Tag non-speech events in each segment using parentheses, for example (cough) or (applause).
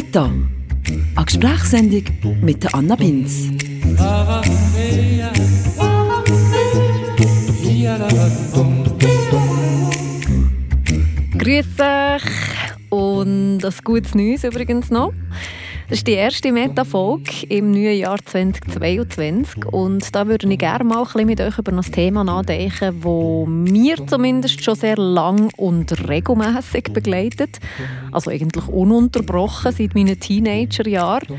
Meta, eine Gesprächssendung mit Anna Binz. Grüß euch und das gutes Neues übrigens noch. Das ist die erste Meta-Folge im neuen Jahr 2022 und da würde ich gerne mal ein bisschen mit euch über ein Thema nachdenken, das mir zumindest schon sehr lang und regelmäßig begleitet. Also eigentlich ununterbrochen seit meinen Teenagerjahren.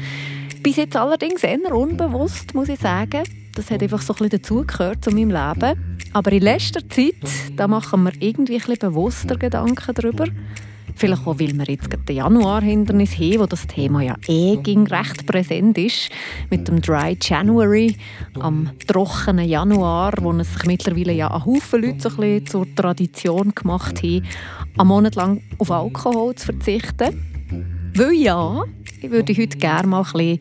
Bis jetzt allerdings eher unbewusst, muss ich sagen. Das hat einfach so ein bisschen dazugehört zu meinem Leben. Aber in letzter Zeit, da machen wir irgendwie ein bisschen bewusster Gedanken darüber. Vielleicht auch, weil wir jetzt den Januar-Hindernis haben, wo das Thema ja eh ging recht präsent ist. Mit dem Dry January, am trockenen Januar, wo es sich mittlerweile ja ein Haufen Leute so ein bisschen zur Tradition gemacht haben, einen Monat lang auf Alkohol zu verzichten. Weil ja, ich würde heute gerne mal ein bisschen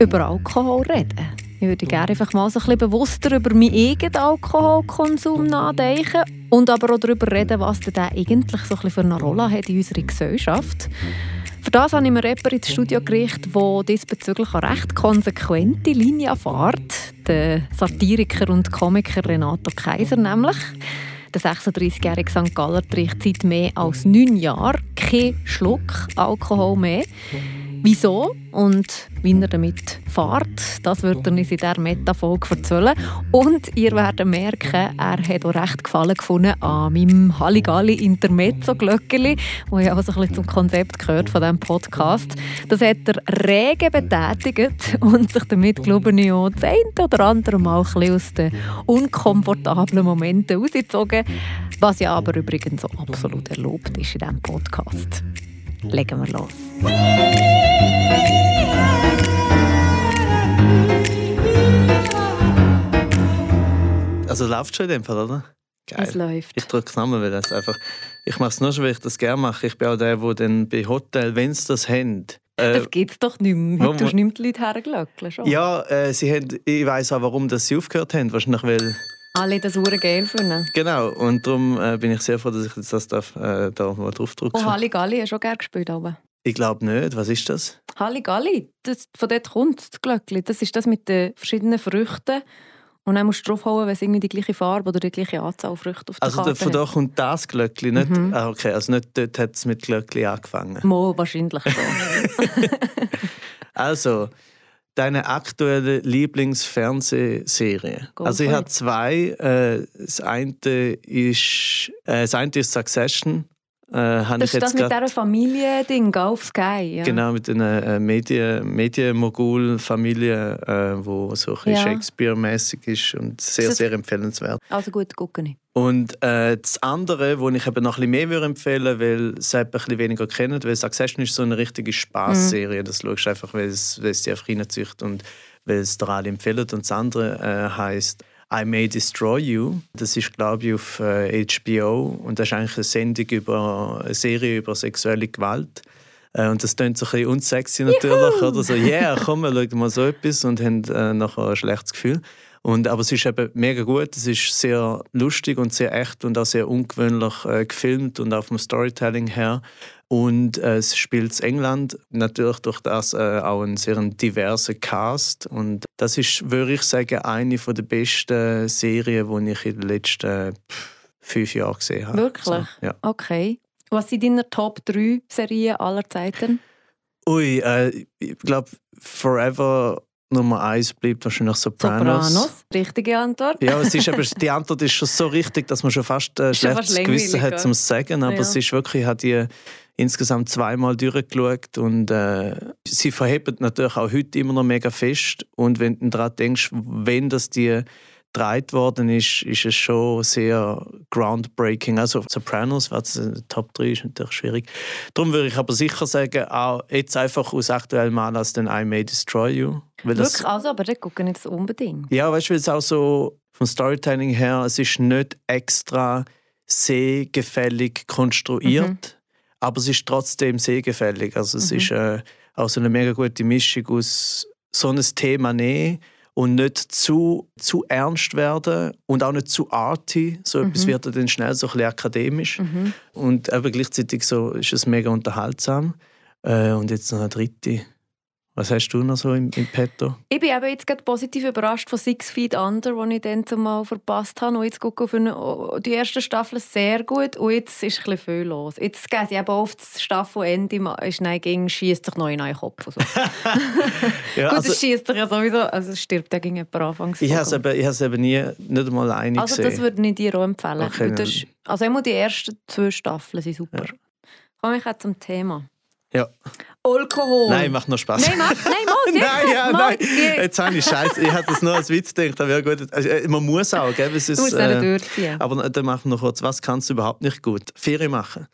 über Alkohol reden. Ich würde gerne einfach mal so ein bisschen bewusster über meinen eigenen Alkoholkonsum nachdenken und aber auch darüber reden, was denn der eigentlich so ein bisschen für eine Rolle hat in unserer Gesellschaft. Für das habe ich mir jemanden ins Studio gerichtet, der diesbezüglich eine recht konsequente Linie fährt. Der Satiriker und Komiker Renato Kaiser nämlich. Der 36-jährige St. Galler trinkt seit mehr als neun Jahren keinen Schluck Alkohol mehr. Wieso und wie er damit fährt, das wird er uns in dieser Metafolge erzählen. Und ihr werdet merken, er hat auch recht Gefallen gefunden an meinem Halligalli Intermezzo Glöckeli, wo ja auch so ein bisschen zum Konzept gehört von diesem Podcast. Das hat er rege betätigt und sich damit, glaube ich, auch das eine oder andere Mal ein bisschen aus den unkomfortablen Momenten rausgezogen, was ja aber übrigens so absolut erlaubt ist in diesem Podcast. Legen wir los. Also läuft schon in dem Fall, oder? Geil. Es läuft. Ich drücke Namen, weil das einfach. Ich mache es nur schon, weil ich das gerne mache. Ich bin auch der, der dann bei Hotel, wenn sie das haben. Äh, Das gibt es doch nicht mehr. Heute du nicht mehr die Leute schon. ja, äh, sie haben, ich weiß auch, warum das sie aufgehört haben. Wahrscheinlich, weil. Alle das hure geil finden. Genau. Und darum äh, bin ich sehr froh, dass ich jetzt das darf, äh, da mal draufdrücken Oh, Halligalli hast du auch gerne gespielt. Aber. Ich glaube nicht. Was ist das? Halligalli, das, von dort kommt das Glöckli. Das ist das mit den verschiedenen Früchten. Und dann musst du draufhauen, wenn es irgendwie die gleiche Farbe oder die gleiche Anzahl Früchte auf der Also Karte da, von da kommt das Glöckli, nicht? Mhm. Ah, okay, also nicht dort hat es mit Glöckli angefangen. Mo, wahrscheinlich schon. (laughs) (laughs) Also, deine aktuelle Lieblingsfernsehserie? Go Also ich habe zwei. Äh, das eine ist, äh, das eine ist Succession. Äh, Das ist das mit dieser Familie-Ding auf Sky. Ja. Genau, mit einer äh, Medien, Medienmogul-Familie, äh, wo so ein Ja. Shakespeare-mäßig ist und sehr, Das- sehr empfehlenswert. Also gut, gucke ich. Und äh, das andere, wo ich eben noch ein bisschen mehr empfehlen würde, weil es ein bisschen weniger kennen, weil Succession ist so eine richtige Spaßserie. Das schaust du einfach, weil es, weil es dich einfach reinzieht und weil es dir alle empfehlen. Und das andere äh, heisst I May Destroy You. Das ist, glaube ich, auf äh, HBO. Und das ist eigentlich eine Sendung über eine Serie über sexuelle Gewalt. Äh, Und das klingt so ein bisschen unsexy natürlich. Oder so, yeah, komm, wir schauen mal so etwas und haben äh, nachher ein schlechtes Gefühl. Und, aber es ist eben mega gut, es ist sehr lustig und sehr echt und auch sehr ungewöhnlich äh, gefilmt und auch vom Storytelling her. Und äh, es spielt in England, natürlich durch das äh, auch einen sehr diversen Cast. Und das ist, würde ich sagen, eine der besten Serien, die ich in den letzten fünf Jahren gesehen habe. Wirklich? So, ja. Okay. Was sind deine Top 3 Serien aller Zeiten? Ui, äh, ich glaube, Forever Nummer eins bleibt wahrscheinlich Sopranos. Sopranos. Richtige Antwort. Ja, es ist (laughs) aber, die Antwort ist schon so richtig, dass man schon fast äh, Ist schon schlechtes Gewissen hat, zum zu sagen. Aber Ja. es ist wirklich, ich habe die insgesamt zweimal durchgeschaut und äh, sie verhebt natürlich auch heute immer noch mega fest. Und wenn du daran denkst, wenn das die gedreht worden ist, ist es schon sehr groundbreaking. Also Sopranos, was äh, Top 3 ist natürlich schwierig. Darum würde ich aber sicher sagen, auch jetzt einfach aus aktuellem Anlass den I May Destroy You. Weil das- Wirklich, also, aber dort gucke ich das unbedingt. ja, weißt du, weil es auch so vom Storytelling her, es ist nicht extra sehgefällig konstruiert, aber es ist trotzdem sehgefällig. Also es Mhm. ist äh, auch so eine mega gute Mischung aus so ein Thema nehmen und nicht zu, zu ernst werden und auch nicht zu arty. So etwas Mhm. wird dann schnell so ein bisschen akademisch. Mhm. Und aber gleichzeitig so ist es mega unterhaltsam. Äh, und jetzt noch eine dritte. Was hast du noch so im, im Petto? Ich bin eben jetzt gerade positiv überrascht von Six Feet Under, die ich dann zumal verpasst habe. Und jetzt gucke ich auf eine, die erste Staffel sehr gut und jetzt ist ein viel los. Jetzt geht sie eben oft das Staffelende, ist nein, gegen schießt sich noch in den Kopf. So. (laughs) ja, gut, also, es schießt sich ja sowieso, also es stirbt ja gegen jemanden anfangs. Ich habe es eben, eben nie, nicht einmal eine Also gesehen. das würde ich dir auch empfehlen. Okay, das, also immer die ersten zwei Staffeln sind super. Ja. Kommen wir zum Thema. Ja. Alkohol. Nein, macht noch Spaß. Nein, mach, nein, mach, (laughs) nein, ja, nein. Jetzt habe ich Scheiße. Ich hatte das nur als Witz gedacht. Aber ja, gut. Also, äh, man muss auch, gell? Es ist, du musst äh, durchziehen. Aber dann machen wir noch kurz. Was kannst du überhaupt nicht gut? Ferien machen.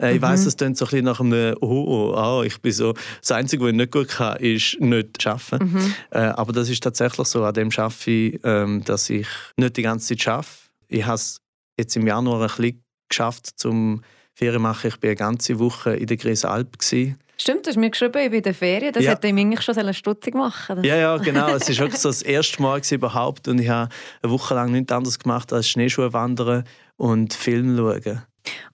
Äh, ich mhm. weiss, es klingt so ein bisschen nach einem oh, oh, oh, ich bin so. Das Einzige, was ich nicht gut kann, ist nicht arbeiten. Mhm. Äh, aber das ist tatsächlich so. An dem arbeite ich, ähm, dass ich nicht die ganze Zeit arbeite. Ich habe es jetzt im Januar ein bisschen geschafft, zum Ferien machen. Ich war eine ganze Woche in der Grisalp. Stimmt, du hast mir geschrieben, ich bin in der Ferien. Das ja. hätte ich eigentlich schon stutzig machen Ja, ja, genau. Es war wirklich so das erste Mal überhaupt. Und ich habe eine Woche lang nichts anderes gemacht als Schneeschuhe wandern und Film schauen.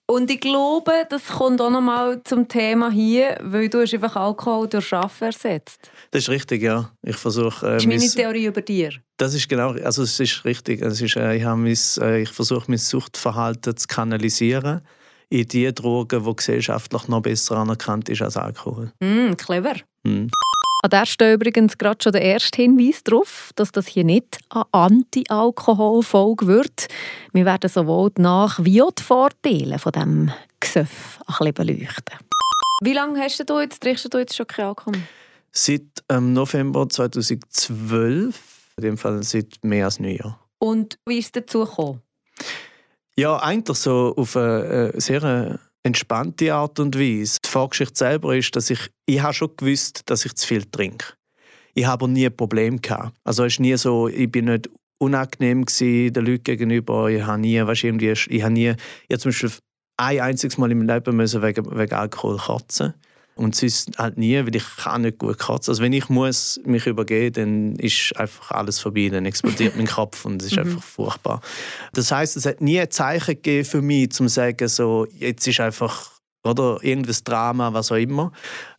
Und ich glaube, das kommt auch nochmal zum Thema hier, weil du hast einfach Alkohol durch Arbeiten ersetzt. Das ist richtig, ja. Ich versuche... Äh, das ist meine mein, Theorie über dir. Das ist genau, also es ist richtig. Es ist, äh, ich, mein, äh, ich versuche mein Suchtverhalten zu kanalisieren in die Drogen, die gesellschaftlich noch besser anerkannt ist als Alkohol. Mm, clever. Mm. An der steht übrigens gerade schon der erste Hinweis darauf, dass das hier nicht eine Anti-Alkohol-Folge wird. Wir werden sowohl die Nach- wie auch die Vorteile von diesem Gesöff ein bisschen beleuchten. Wie lange hast du jetzt, trinkst du jetzt schon kein Alkohol? Seit ähm, November 2012, in dem Fall seit mehr als neun Jahren. Und wie ist es dazu gekommen? Ja, eigentlich so auf eine äh, sehr äh, entspannte Art und Weise. Die Vorgeschichte selber ist, dass ich, ich habe schon gewusst, dass ich zu viel trinke. Ich habe aber nie ein Problem gehabt. Also es ist nie so, ich bin nicht unangenehm den Leuten gegenüber. Ich habe nie, weißt, irgendwie, ich habe nie, ich habe zum Beispiel ein einziges Mal im Leben müssen wegen, wegen Alkohol kotzen und sonst halt nie, weil ich kann nicht gut kotzen. Also wenn ich muss mich übergeben, dann ist einfach alles vorbei, dann explodiert mein Kopf und es ist mhm. einfach furchtbar. Das heißt, es hat nie ein Zeichen gegeben für mich, zum zu sagen, so, jetzt ist einfach oder irgendein Drama, was auch immer.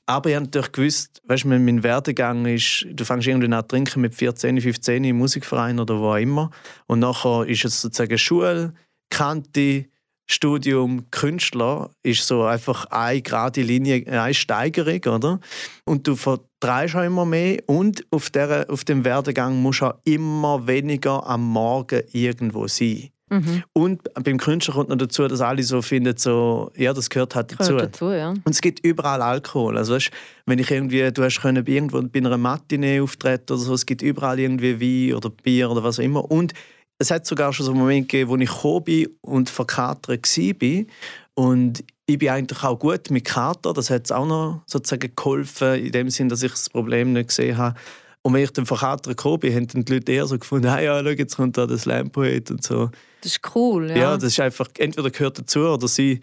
Aber ich habe natürlich gewusst, weißt, mein Werdegang ist, du fängst irgendwie an zu trinken mit 14, 15 im Musikverein oder wo auch immer. Und nachher ist es sozusagen Schule, Kante, Studium Künstler ist so einfach eine gerade Linie, eine Steigerung, oder? Und du vertreibst auch immer mehr und auf, der, auf dem Werdegang musst du auch immer weniger am Morgen irgendwo sein. Mhm. Und beim Künstler kommt noch dazu, dass alle so finden, so, ja, das gehört halt dazu. Gehört dazu ja. Und es gibt überall Alkohol. Also weißt, wenn ich irgendwie, du hast können irgendwo bei einer Matinee auftreten oder so, es gibt überall irgendwie Wein oder Bier oder was auch immer. Und es hat sogar schon so einen Moment gegeben, wo ich gekommen bin und verkatert war. Und ich bin eigentlich auch gut mit Kater. Das hat auch noch sozusagen geholfen, in dem Sinn, dass ich das Problem nicht gesehen habe. Und wenn ich dann verkatert gekommen bin, haben dann die Leute eher so gefunden, hey, (laughs) ja, schau, jetzt kommt da der Slam-Poet und so. Das ist cool, ja. Ja, das ist einfach, entweder gehört dazu oder sie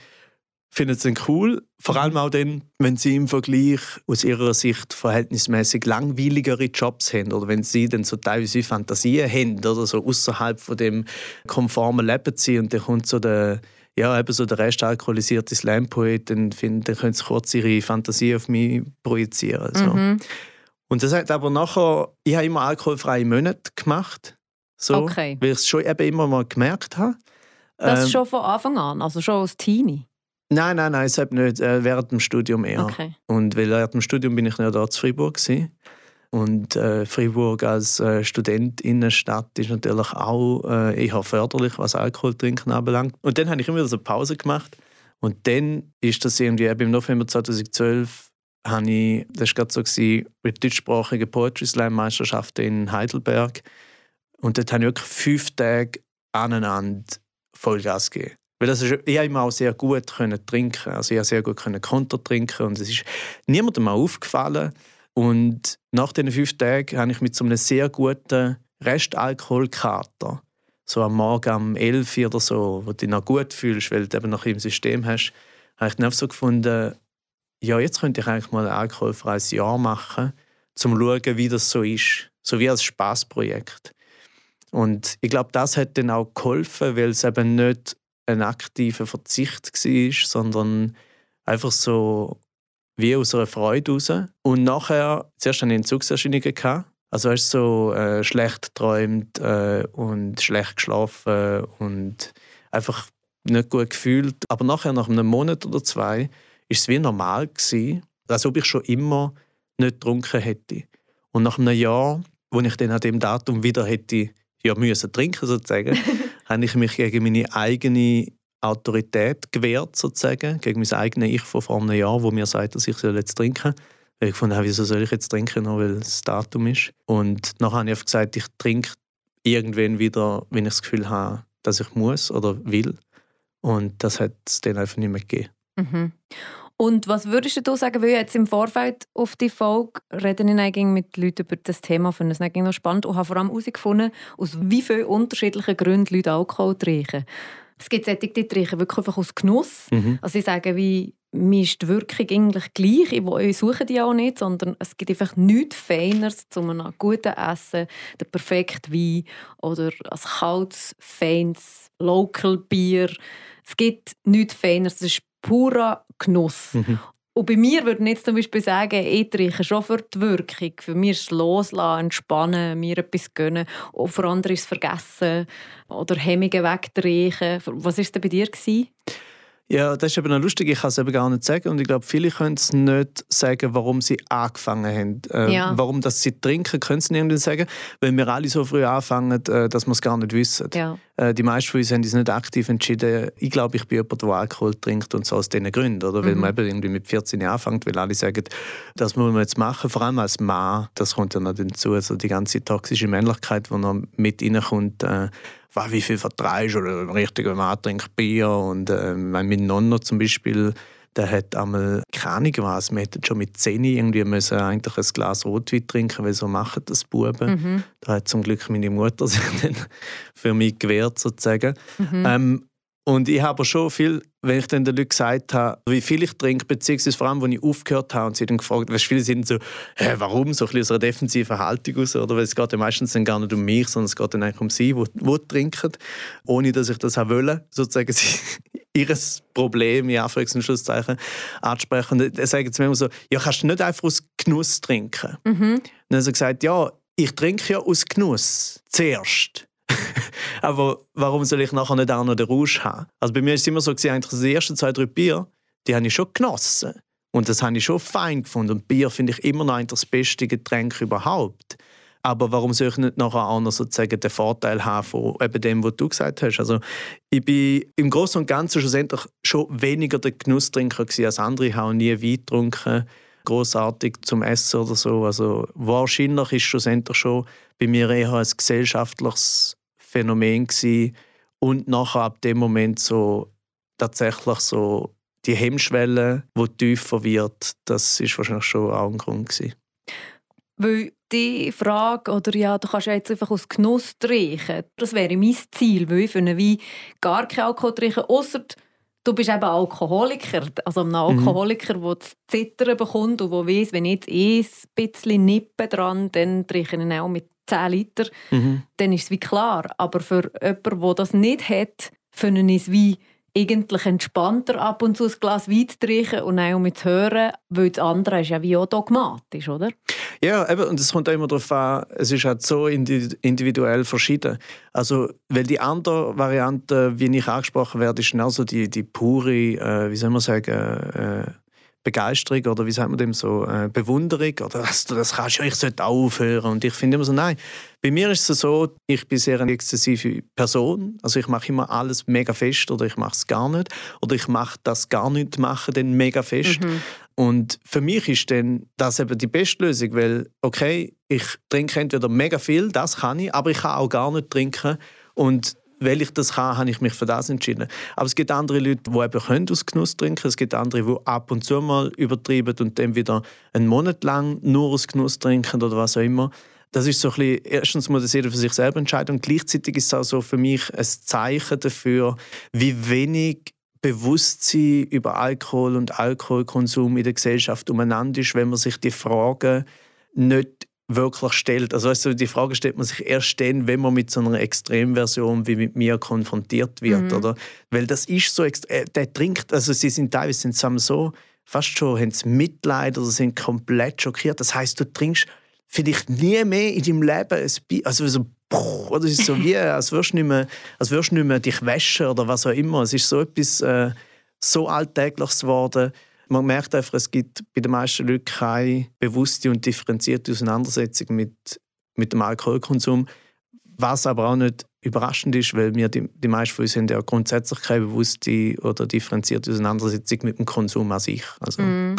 finden es dann cool. Vor allem auch dann, wenn sie im Vergleich aus ihrer Sicht verhältnismäßig langweiligere Jobs haben oder wenn sie dann so teilweise Fantasien haben oder so außerhalb von dem konformen Leben sind und dann kommt so der ja, eben so der Rest alkoholisierte Slam-Poet, dann, dann können sie kurz ihre Fantasie auf mich projizieren. So. Mhm. Und das hat aber nachher, ich habe immer alkoholfreie Monate gemacht, so, okay. weil ich es schon eben immer mal gemerkt habe. Das ähm, schon von Anfang an, also schon als Teenie? Nein, nein, nein, es hat nicht. Äh, während dem Studium eher. Okay. Und weil während dem Studium bin ich ja da zu Freiburg gewesen. Und äh, Freiburg als äh, Studentinnenstadt ist natürlich auch äh, eher förderlich, was Alkoholtrinken anbelangt. Und dann habe ich immer wieder so eine Pause gemacht. Und dann ist das irgendwie, im November 2012, habe ich, das war gerade so, gewesen, mit deutschsprachigen Poetry Slam Meisterschaften in Heidelberg. Und dort habe ich wirklich fünf Tage aneinander Vollgas gegeben. Weil das ist, ich immer auch sehr gut können trinken. Also ich sehr gut können Konter trinken und es ist niemandem aufgefallen. Und nach diesen fünf Tagen habe ich mit so einem sehr guten Restalkoholkater, so am Morgen um 11 Uhr oder so, wo du dich noch gut fühlst, weil du eben noch im System hast, habe ich dann so gefunden, ja, jetzt könnte ich eigentlich mal ein alkoholfreies Jahr machen, um zu schauen, wie das so ist. So wie als Spaßprojekt. Und ich glaube, das hat dann auch geholfen, weil es eben nicht ein aktiver Verzicht war, sondern einfach so wie aus einer Freude raus. Und nachher, zuerst hatte ich Entzugserscheinungen. Also hast so äh, schlecht geträumt äh, und schlecht geschlafen und einfach nicht gut gefühlt. Aber nachher, nach einem Monat oder zwei, war es wie normal gewesen, als ob ich schon immer nicht getrunken hätte. Und nach einem Jahr, wo ich dann an dem Datum wieder hätte ja, müssen trinken sozusagen, (laughs) habe ich mich gegen meine eigene Autorität gewehrt sozusagen, gegen mein eigenes Ich von vor einem Jahr, wo mir sagt, dass ich jetzt trinken soll. Weil ich fand, wieso soll ich jetzt trinken, nur weil es Datum ist. Und nachher habe ich gesagt, ich trinke irgendwann wieder, wenn ich das Gefühl habe, dass ich muss oder will. Und das hat es dann einfach nicht mehr gegeben. Mhm. Und was würdest du sagen, weil jetzt im Vorfeld auf die Folge reden ich eigentlich mit Leuten über das Thema, finde es noch spannend und habe vor allem herausgefunden, aus wie vielen unterschiedlichen Gründen Leute Alkohol trinken. Es gibt solche, die trinken wirklich einfach aus Genuss. Mhm. Also sie sagen, wie, mir ist die Wirkung eigentlich gleich. Ich suche die auch nicht, sondern es gibt einfach nichts Feineres zu einem guten Essen, der perfekte Wein oder ein kaltes, feines Local Bier. Es gibt nichts Feineres. Es ist purer Genuss. Mhm. Und bei mir würde ich jetzt zum Beispiel sagen, ich trinke schon für die Wirkung. Für mich ist es loslassen, entspannen, mir etwas gönnen. Und für andere ist es vergessen oder Hemmungen wegtrinken. Was war denn bei dir? Gewesen? Ja, das ist eben noch lustig. Ich kann es eben gar nicht sagen. Und ich glaube, viele können es nicht sagen, warum sie angefangen haben. Äh, ja. Warum dass sie trinken, können sie nicht sagen. Weil wir alle so früh anfangen, äh, dass wir es gar nicht wissen. Ja. Äh, die meisten von uns haben es nicht aktiv entschieden. Ich glaube, ich bin jemand, der Alkohol trinkt und so aus diesen Gründen. Oder? Weil mhm. man eben irgendwie mit 14 Jahren anfängt, weil alle sagen, das muss man jetzt machen. Vor allem als Mann, das kommt ja noch dazu. Also die ganze toxische Männlichkeit, die noch mit reinkommt. Äh, wie viel vertreibst oder richtig Mann trinkt Bier und äh, mein Nonno zum Beispiel der hat einmal keine Ahnung was, wir hätten schon mit 10 irgendwie müssen eigentlich ein Glas Rotwein trinken, weil so machen das Buben. Mhm. Da hat zum Glück meine Mutter (laughs) sich dann für mich gewehrt sozusagen. Mhm. Ähm, und ich habe schon viel, wenn ich dann den Leuten gesagt habe, wie viel ich trinke, beziehungsweise vor allem, als ich aufgehört habe und sie dann gefragt haben, viele sind so, hä, warum, so ein bisschen aus einer defensiven Haltung aus, oder? Weil es geht ja meistens dann gar nicht um mich, sondern es geht dann eigentlich um sie, die, trinken, ohne dass ich das wollte, sozusagen (laughs) sie, ihr Problem, in Anführungs- und Schlusszeichen, ansprechen. dann sagen sie mir immer so, ja, kannst du nicht einfach aus Genuss trinken? Mhm. Und dann haben sie gesagt, ja, ich trinke ja aus Genuss zuerst. (laughs) Aber warum soll ich nachher nicht auch noch den Rausch haben? Also bei mir war es immer so, eigentlich die ersten zwei, drei Bier, die habe ich schon genossen. Und das habe ich schon fein gefunden. Und Bier finde ich immer noch das beste Getränk überhaupt. Aber warum soll ich nicht nachher auch noch sozusagen den Vorteil haben von eben dem, was du gesagt hast? Also ich bin im Großen und Ganzen schlussendlich schon weniger der Genusstrinker als andere. Ich habe nie Wein getrunken, großartig zum Essen oder so. Also wahrscheinlich ist schlussendlich schon bei mir eher ein gesellschaftliches Phänomen gewesen. und nachher ab dem Moment so tatsächlich so die Hemmschwelle, die tiefer wird, das ist wahrscheinlich schon auch ein Grund gewesen. Weil die Frage, oder ja, du kannst jetzt einfach aus Genuss trinken, das wäre mein Ziel, weil ich finde wie gar kein Alkohol trinken, außer du bist eben Alkoholiker, also ein Alkoholiker, mhm. der das Zittern bekommt und der weiss, wenn ich jetzt ein bisschen nippe dran, dann trinke ich auch mit 10 Liter, mhm. dann ist es wie klar. Aber für jemanden, der das nicht hat, finde ich es wie eigentlich entspannter, ab und zu ein Glas Wein zu trinken und auch mit zu hören, weil das andere ist ja wie auch dogmatisch, oder? Ja, eben, und es kommt auch immer darauf an, es ist halt so individuell verschieden. Also, weil die andere Variante, wie ich angesprochen werde, ist genau so die, die pure, äh, wie soll man sagen, äh, Begeisterung oder wie sagt man dem so, äh, Bewunderung oder das, das kannst du, ich sollte aufhören. Und ich finde immer so, nein, bei mir ist es so, ich bin sehr eine exzessive Person, also ich mache immer alles mega fest oder ich mache es gar nicht oder ich mache das gar nicht machen dann mega fest. Mhm. Und für mich ist dann das eben die beste Lösung, weil, okay, ich trinke entweder mega viel, das kann ich, aber ich kann auch gar nicht trinken und weil ich das kann, habe ich mich für das entschieden. Aber es gibt andere Leute, die eben können aus Genuss trinken. Es gibt andere, die ab und zu mal übertreiben und dann wieder einen Monat lang nur aus Genuss trinken oder was auch immer. Das ist so ein bisschen, erstens muss das jeder für sich selber entscheiden und gleichzeitig ist es auch so für mich ein Zeichen dafür, wie wenig Bewusstsein über Alkohol und Alkoholkonsum in der Gesellschaft umeinander ist, wenn man sich die Fragen nicht wirklich stellt. Also weißt du, die Frage stellt man sich erst dann, wenn man mit so einer Extremversion wie mit mir konfrontiert wird, mhm. oder? Weil das ist so, äh, der trinkt, also sie sind teilweise sind so fast schon haben sie Mitleid oder sind komplett schockiert. Das heißt, du trinkst vielleicht nie mehr in deinem Leben ein Bier. Also so, oder es ist so wie, (laughs) als würdest du nicht mehr, als würdest du nicht mehr dich waschen oder was auch immer. Es ist so etwas äh, so Alltägliches geworden. Man merkt einfach, es gibt bei den meisten Leuten keine bewusste und differenzierte Auseinandersetzung mit, mit dem Alkoholkonsum. Was aber auch nicht überraschend ist, weil wir die, die meisten von uns haben ja grundsätzlich keine bewusste oder differenzierte Auseinandersetzung mit dem Konsum an sich. Also. Mm.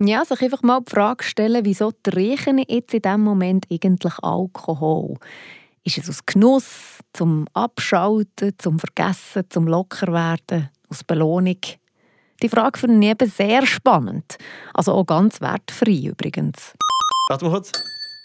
Ja, sich einfach mal die Frage stellen, wieso trinke ich jetzt in diesem Moment eigentlich Alkohol? Ist es aus Genuss, zum Abschalten, zum Vergessen, zum Lockerwerden, aus Belohnung? Die Frage finde ich eben sehr spannend. Also auch ganz wertfrei übrigens. Warte mal kurz.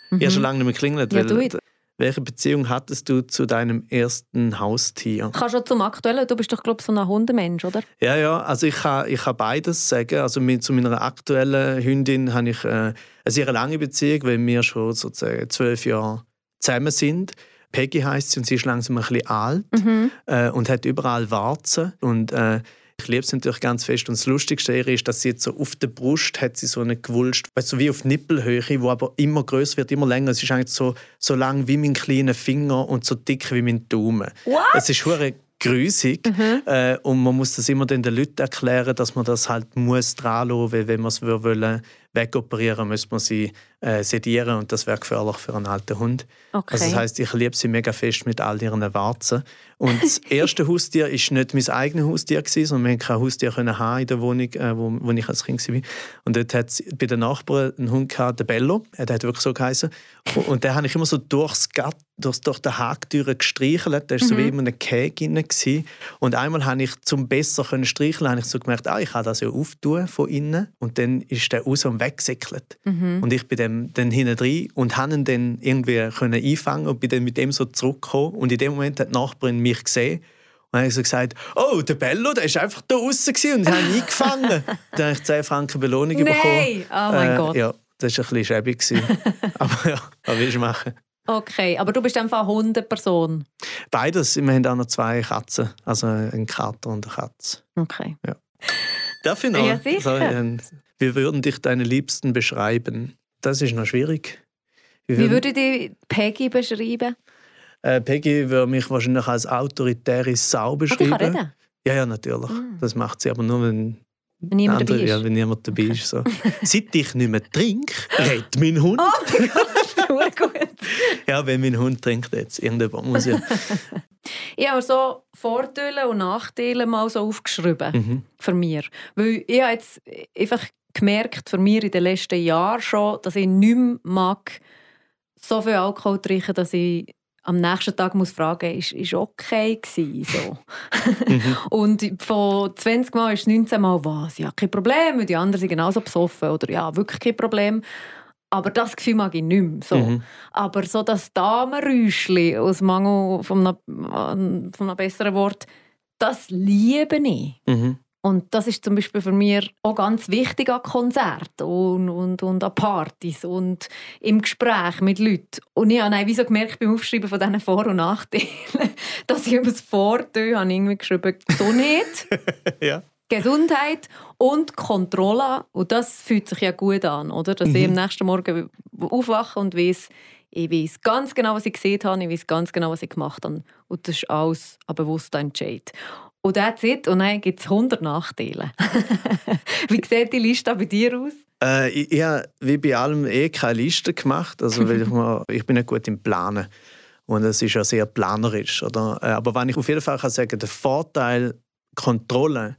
Mhm. Ich habe schon lange nicht mehr geklingelt. Ja, weil, welche Beziehung hattest du zu deinem ersten Haustier? Kannst du zum aktuellen? Du bist doch glaube ich so ein Hundemensch, oder? Ja, ja. Also ich kann, ich kann beides sagen. Also mit, zu meiner aktuellen Hündin habe ich äh, eine sehr lange Beziehung, weil wir schon sozusagen zwölf Jahre zusammen sind. Peggy heißt sie und sie ist langsam ein bisschen alt mhm. äh, und hat überall Warzen und äh, ich liebe es natürlich ganz fest. Und das Lustigste ist, dass sie jetzt so auf der Brust hat sie so eine gewulst, weißt, so wie auf Nippelhöhe, wo aber immer größer wird, immer länger. Es ist eigentlich so, so lang wie mein kleiner Finger und so dick wie mein Daumen. What? Es ist hure grusig mhm. äh, und man muss das immer den Leuten erklären, dass man das halt muss dran lassen, wenn man es wollen wegoperieren, müsste man sie äh, sedieren und das wäre gefährlich für einen alten Hund. Okay. Also das heißt, ich liebe sie mega fest mit all ihren Warzen. Und das (laughs) erste Haustier ist nicht mein eigenes Haustier sondern wir kein Haustier können haben in der Wohnung, äh, wo, wo ich als Kind war. Und dort hat es bei den Nachbarn einen Hund gehabt, der Bello, der hat wirklich so geheißen. Und, und den habe ich immer so durchs Gatt, durch, durch die Haktüre gestreichelt. Der war mhm. so wie immer eine Käge drin. Und einmal habe ich, zum besser können streicheln, habe ich so gemerkt, ah, ich kann das ja auftun von innen. Und dann ist der raus und weggesäckelt. Mhm. Und ich bin dann, dann hinten drin und habe ihn dann irgendwie können einfangen und bin dann mit dem so zurückgekommen. Und in dem Moment hat die Nachbarin mich gesehen und habe so gesagt, oh, der Bello, der war einfach da draußen und ich habe ihn eingefangen. (laughs) dann habe ich 10 Franken Belohnung Nein. bekommen. oh mein äh, Gott. Ja, das war ein bisschen schäbig. (laughs) aber ja, was willst du machen? Okay, aber du bist einfach eine Hundeperson? Beides. Wir haben auch noch zwei Katzen. Also einen Kater und eine Katze. Okay. Ja. Darf ich noch? Ja, sicher. So, wir würden dich deine Liebsten beschreiben. Das ist noch schwierig. Wir Wie würde die Peggy beschreiben? Äh, Peggy würde mich wahrscheinlich als autoritäre Sau beschreiben. Oh, die kann reden? Ja, ja, natürlich. Mm. Das macht sie aber nur, wenn wenn niemand andere, dabei ist? Ja, wenn niemand dabei ist. So. Seit ich nicht mehr trinke, redet mein (laughs) Hund. Oh mein Gott, gut. ja, wenn mein Hund trinkt jetzt. Irgendjemand muss ja... (laughs) ich habe so Vorteile und Nachteile mal so aufgeschrieben mhm. für mich. Weil ich habe jetzt einfach gemerkt, für mich in den letzten Jahren schon, dass ich nicht mehr mag, so viel Alkohol trinken, dass ich am nächsten Tag muss fragen, ist, ist okay gewesen, so. (laughs) Mhm. und von 20 Mal ist 19 Mal was, ja, kein Problem, die anderen sind genauso besoffen oder ja, wirklich kein Problem. Aber das Gefühl mag ich nicht mehr. So. Mhm. Aber so das Damenräuschchen, aus Mangel von einem, von einem besseren Wort, das liebe ich. Mhm. Und das ist zum Beispiel für mich auch ganz wichtig an Konzerten und, und, und an Partys und im Gespräch mit Leuten. Und ich habe wieso gemerkt beim Aufschreiben von diesen Vor- und Nachteilen, (laughs) dass ich über das Vorteil habe irgendwie geschrieben Gesundheit, (laughs) ja. Gesundheit und Kontrolle. Und das fühlt sich ja gut an, oder? Dass mhm. ich am nächsten Morgen aufwache und weiß, ich weiß ganz genau, was ich gesehen habe, ich weiß ganz genau, was ich gemacht habe. Und das ist alles ein bewusster Entscheid. Und that's it. Und dann gibt es 100 Nachteile. (laughs) wie sieht die Liste bei dir aus? Äh, ich, ich habe wie bei allem eh keine Liste gemacht. Also, weil ich, (laughs) mal, ich bin nicht gut im Planen. Und es ist ja sehr planerisch. Oder? Äh, aber wenn ich auf jeden Fall kann sagen der Vorteil Kontrolle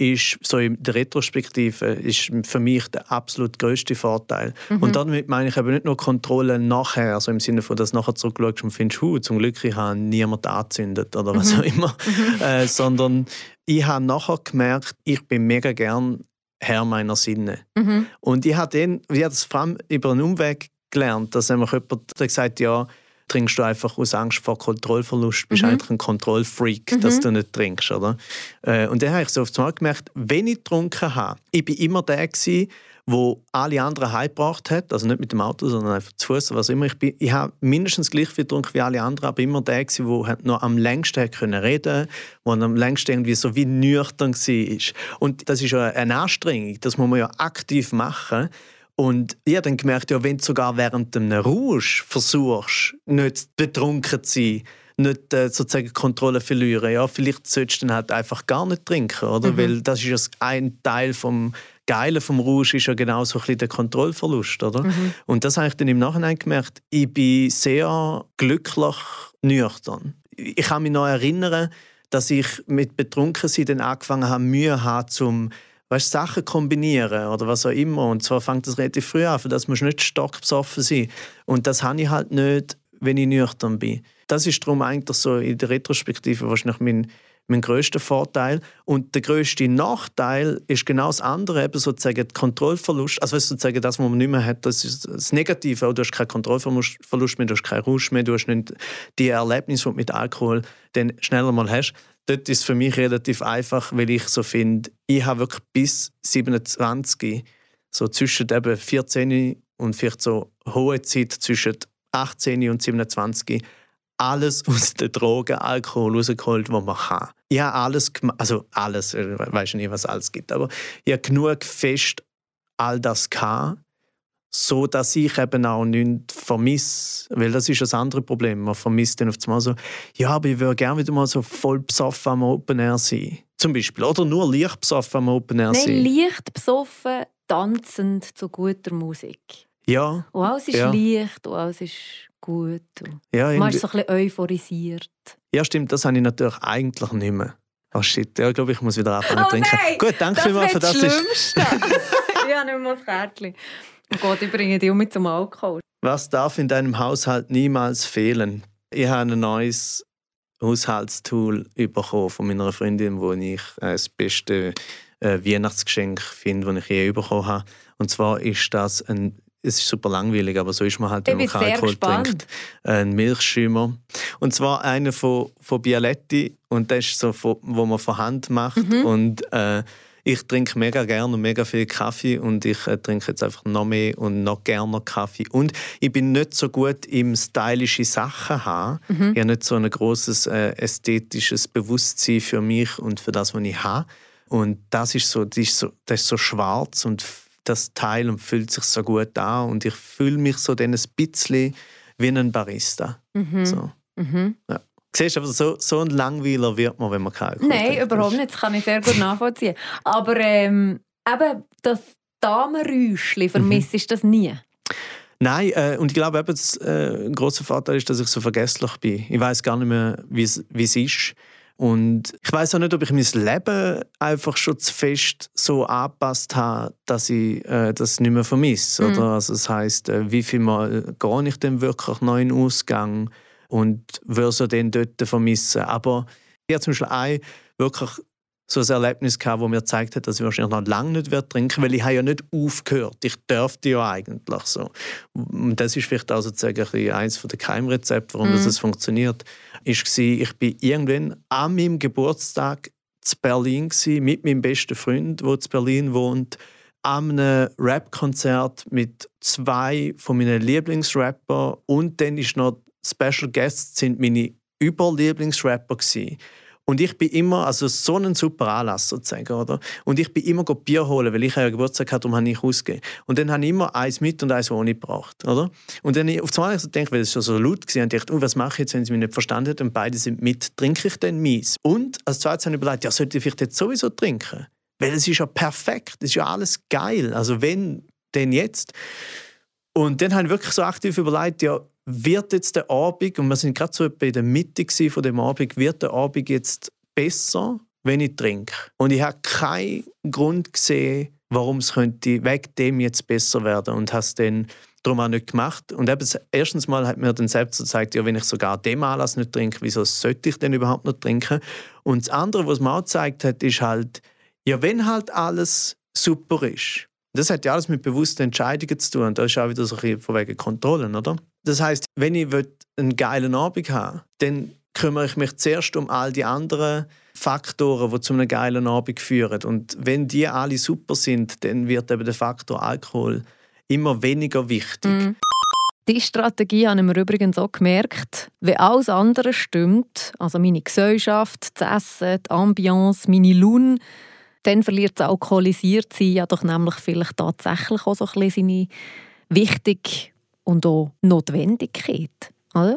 ist so in der Retrospektive ist für mich der absolut größte Vorteil. Mhm. Und damit meine ich eben nicht nur Kontrolle nachher, also im Sinne von, dass du nachher zurückschaust und findest, huh, zum Glück ich habe niemand angezündet oder was mhm. auch immer, mhm. äh, sondern ich habe nachher gemerkt, ich bin mega gern Herr meiner Sinne. Mhm. Und ich habe dann, wie das vor allem über einen Umweg gelernt, dass einfach jemand gesagt ja, trinkst du einfach aus Angst vor Kontrollverlust, bist mhm. eigentlich ein Kontrollfreak, mhm. dass du nicht trinkst, oder? Äh, und dann habe ich so einmal gemerkt, wenn ich getrunken habe, ich bin immer der gewesen, wo alle anderen heimgebracht hat, also nicht mit dem Auto, sondern einfach zu Fuß, was immer. Ich, bin, ich habe mindestens gleich viel getrunken wie alle anderen, aber immer der der noch am längsten können reden, wo am längsten irgendwie so wie nüchtern war. Und das ist ja eine Anstrengung, das muss man ja aktiv machen. Und ich habe dann gemerkt, ja, wenn du sogar während einem Rausch versuchst, nicht betrunken zu sein, nicht äh, sozusagen Kontrolle verlieren, ja, vielleicht solltest du dann halt einfach gar nicht trinken, oder? Mhm. Weil das ist ja ein Teil vom Geile vom Rausch ist ja genau so ein bisschen der Kontrollverlust, oder? Mhm. Und das habe ich dann im Nachhinein gemerkt. Ich bin sehr glücklich nüchtern. Ich kann mich noch erinnern, dass ich mit Betrunkensein dann angefangen habe, Mühe haben, zum weißt, Sachen kombinieren oder was auch immer. Und zwar fängt das relativ früh an, für das musst du nicht stockbesoffen sein. Und das habe ich halt nicht, wenn ich nüchtern bin. Das ist darum eigentlich so in der Retrospektive wahrscheinlich mein, mein größter Vorteil. Und der größte Nachteil ist genau das andere, eben sozusagen der Kontrollverlust. Also sozusagen das, was man nicht mehr hat, das ist das Negative. Du hast keinen Kontrollverlust mehr, du hast keinen Rausch mehr, du hast nicht die Erlebnisse, die du mit Alkohol dann schneller mal hast dort ist es für mich relativ einfach, weil ich so finde, ich habe wirklich bis 27, so zwischen eben 14 und vielleicht so hohe Zeit zwischen 18 und 27, alles (laughs) aus den Drogen, Alkohol rausgeholt, was man kann. Ich habe alles gemacht, also alles, ich weiß nicht, was alles gibt, aber ich habe genug fest all das gehabt, so dass ich eben auch nichts vermisse. Weil das ist das andere Problem. Man vermisst dann auf einmal so, ja, aber ich würde gerne wieder mal so voll besoffen am Open Air sein. Zum Beispiel. Oder nur leicht besoffen am Open Air Nein, sein. leicht besoffen, tanzend zu guter Musik. Ja. Und alles ist ja. leicht und alles ist gut. ja, man ist so ein bisschen euphorisiert. Ja, stimmt. Das habe ich natürlich eigentlich nicht mehr. Oh shit, ja, ich glaube, ich muss wieder anfangen oh, trinken. Nein, Gut, danke vielmals für das. Das ist das Schlimmste. (laughs) ich habe nicht mehr das Kärtchen. Oh Gott, ich bringe dich mit zum Alkohol. Was darf in deinem Haushalt niemals fehlen? Ich habe ein neues Haushaltstool bekommen von meiner Freundin, wo ich das beste äh, Weihnachtsgeschenk finde, das ich je bekommen habe. Und zwar ist das ein es ist super langweilig, aber so ist man halt, wenn man keinen Alkohol trinkt. Ein Milchschimmer. Und zwar einer von, von Bialetti. Und das ist so, von, wo man von Hand macht. Mhm. Und äh, ich trinke mega gerne und mega viel Kaffee und ich äh, trinke jetzt einfach noch mehr und noch gerne Kaffee. Und ich bin nicht so gut im stylische Sachen haben. Mhm. Ich habe nicht so ein großes äh, ästhetisches Bewusstsein für mich und für das, was ich habe. Und das ist so, das ist so, das ist so schwarz und das Teil und fühlt sich so gut an und ich fühle mich so dann ein bisschen wie ein Barista. Mhm. So. Mhm. Ja. Siehst du, so, so ein Langweiler wird man, wenn man keinen Alkohol Nein, trinkt. überhaupt nicht. Das kann ich sehr gut (laughs) nachvollziehen. Aber ähm, eben das Damenräuschchen vermisst mhm. das nie? Nein, äh, und ich glaube, eben, das, äh, ein großer Vorteil ist, dass ich so vergesslich bin. Ich weiß gar nicht mehr, wie es ist. Und ich weiß auch nicht, ob ich mein Leben einfach schon zu fest so angepasst habe, dass ich äh, das nicht mehr vermisse. Mhm. Also das heißt, äh, wie viel Mal gehe ich denn wirklich den Ausgang? Und würde sie dann dort vermissen. Aber ich habe zum Beispiel ein wirklich so ein Erlebnis gehabt, wo mir gezeigt hat, dass ich wahrscheinlich noch lange nicht werde trinken, weil ich habe ja nicht aufgehört. Ich dürfte ja eigentlich so. Und das ist vielleicht auch sozusagen ein eines der Keimrezepte, warum mhm. das funktioniert. Ist war, ich bin irgendwann an meinem Geburtstag zu Berlin gewesen, mit meinem besten Freund, der zu Berlin wohnt, an einem Rap-Konzert mit zwei von meinen Lieblingsrapper und dann ist noch Special Guests sind meine Überlieblingsrapper gewesen. Und ich bin immer, also so ein super Anlass sozusagen, oder? Und ich bin immer Bier holen, weil ich ja Geburtstag hatte, darum habe ich ausgegeben. Und dann habe ich immer eins mit und eins ohne gebracht, oder? Und dann auf einmal so gedacht, weil es schon so laut war, und ich dachte, oh, was mache ich jetzt, wenn sie mich nicht verstanden haben und beide sind mit, trinke ich dann mies? Und als zweites habe ich überlegt, ja, sollte ich vielleicht jetzt sowieso trinken? Weil es ist ja perfekt, es ist ja alles geil. Also wenn, denn jetzt? Und dann habe ich wirklich so aktiv überlegt, ja, wird jetzt der Abend, und wir sind gerade so bei der Mitte von dem Abend, wird der Abend jetzt besser, wenn ich trinke? Und ich habe keinen Grund gesehen, warum es könnte wegen dem jetzt besser werden und habe es dann darum auch nicht gemacht. Und eben, erstens mal hat mir dann selbst gezeigt, ja, wenn ich sogar dem Anlass nicht trinke, wieso sollte ich denn überhaupt noch trinken? Und das andere, was mir auch gezeigt hat, ist halt, ja, wenn halt alles super ist, das hat ja alles mit bewussten Entscheidungen zu tun. Da ist auch wieder so ein bisschen von wegen Kontrollen, oder? Das heißt, wenn ich einen geilen Abend haben dann kümmere ich mich zuerst um all die anderen Faktoren, die zu einem geilen Abend führen. Und wenn die alle super sind, dann wird eben der Faktor Alkohol immer weniger wichtig. Mm. Die Strategie habe ich mir übrigens auch gemerkt. Wenn alles andere stimmt, also meine Gesellschaft, das Essen, die Ambiance, meine Laune, dann verliert das alkoholisiert sein ja doch nämlich vielleicht tatsächlich auch so ein bisschen seine Wichtig und auch Notwendigkeit, oder?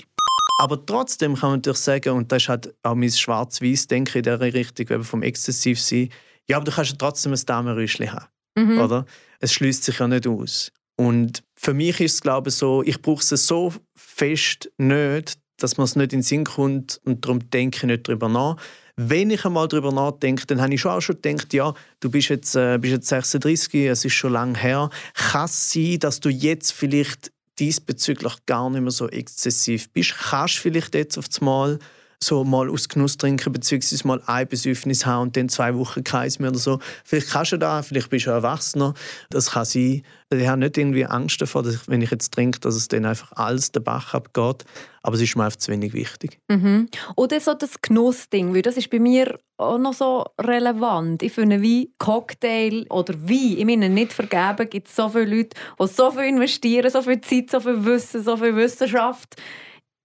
Aber trotzdem kann man natürlich sagen, und das ist halt auch mein Schwarz-Weiß-Denken in dieser Richtung, eben vom Exzessiv sein, ja, aber du kannst ja trotzdem ein Damenrüschli haben, mhm. oder? Es schließt sich ja nicht aus. Und für mich ist es, glaube ich, so, ich brauche es so fest nicht, dass man es nicht in den Sinn kommt und darum denke ich nicht darüber nach. Wenn ich einmal darüber nachdenke, dann habe ich schon auch schon gedacht, ja, du bist jetzt, äh, bist jetzt 36, es ist schon lange her. Kann es sein, dass du jetzt vielleicht diesbezüglich gar nicht mehr so exzessiv bist? Kannst du vielleicht jetzt auf einmal so mal aus Genuss trinken, beziehungsweise mal ein Besäufnis haben und dann zwei Wochen keins mehr oder so. Vielleicht kannst du das, vielleicht bist du Erwachsener. Das kann sein. Ich habe nicht irgendwie Angst davor, dass ich, wenn ich jetzt trinke, dass es dann einfach alles den Bach abgeht. Aber es ist mir einfach zu wenig wichtig. Mhm. Oder so das Genussding, weil das ist bei mir auch noch so relevant. Ich finde, wie Cocktail oder wie, ich meine, nicht vergeben, gibt es so viele Leute, die so viel investieren, so viel Zeit, so viel Wissen, so viel Wissenschaft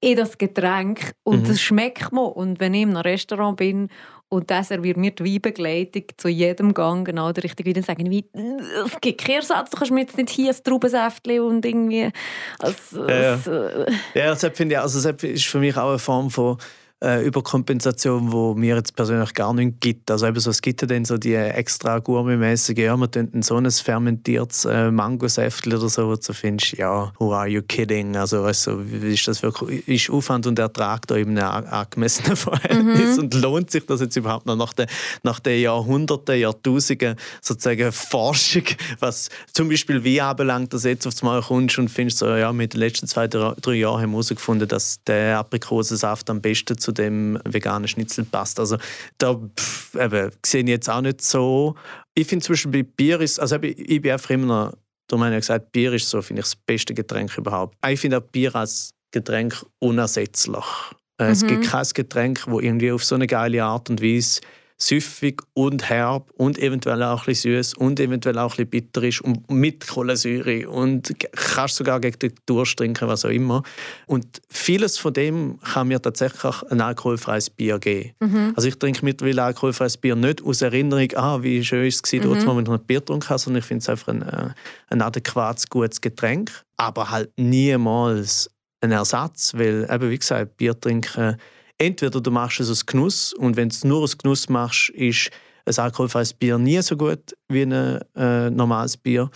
in das Getränk und mhm. das schmeckt mir. Und wenn ich in einem Restaurant bin und der serviert mir die Weinbegleitung zu jedem Gang genau der richtige Wein, dann sage ich, es gibt keinen Ersatz, du kannst mir jetzt nicht hier ein Traubensäftchen und irgendwie... Als, ja, als, äh. ja, das finde ich, also das ist für mich auch eine Form von äh, Überkompensation, wo mir jetzt persönlich gar nicht gibt. Also eben so, es gibt ja dann so die extra gourmetmäßige, ja, man könnte so ein fermentiertes äh, Mangosäftchen oder so, wo du findest, ja, who are you kidding? Also weißt du, ist das wirklich, ist Aufwand und Ertrag da eben ein angemessenes (laughs) Verhältnis mhm. und lohnt sich das jetzt überhaupt noch nach den, nach den Jahrhunderten, Jahrtausenden sozusagen Forschung, was zum Beispiel wie anbelangt, dass jetzt aufs Mal kommst und findest so, ja, mit den letzten zwei, drei Jahren haben wir herausgefunden, dass der Aprikosensaft am besten zu zu dem veganen Schnitzel passt. Also da pff, eben, sehe ich jetzt auch nicht so. Ich finde zum Beispiel bei Bier ist, also ich bin einfach immer noch, darum habe ich gesagt, Bier ist so, finde ich, das beste Getränk überhaupt. Ich finde auch Bier als Getränk unersetzlich. Mhm. Es gibt mhm. kein Getränk, das irgendwie auf so eine geile Art und Weise süffig und herb und eventuell auch ein bisschen süß und eventuell auch ein bisschen bitter ist und mit Kohlensäure und kannst sogar gegen den Durst trinken, was auch immer. Und vieles von dem kann mir tatsächlich ein alkoholfreies Bier geben. Mhm. Also ich trinke mittlerweile alkoholfreies Bier nicht aus Erinnerung, ah, wie schön es war, mhm. wenn ich ein Bier getrunken habe, sondern ich finde es einfach ein, äh, ein adäquates, gutes Getränk, aber halt niemals ein Ersatz, weil eben, wie gesagt, Bier trinken entweder du machst es aus Genuss und wenn du es nur aus Genuss machst, ist ein alkoholfreies Bier nie so gut wie ein äh, normales Bier.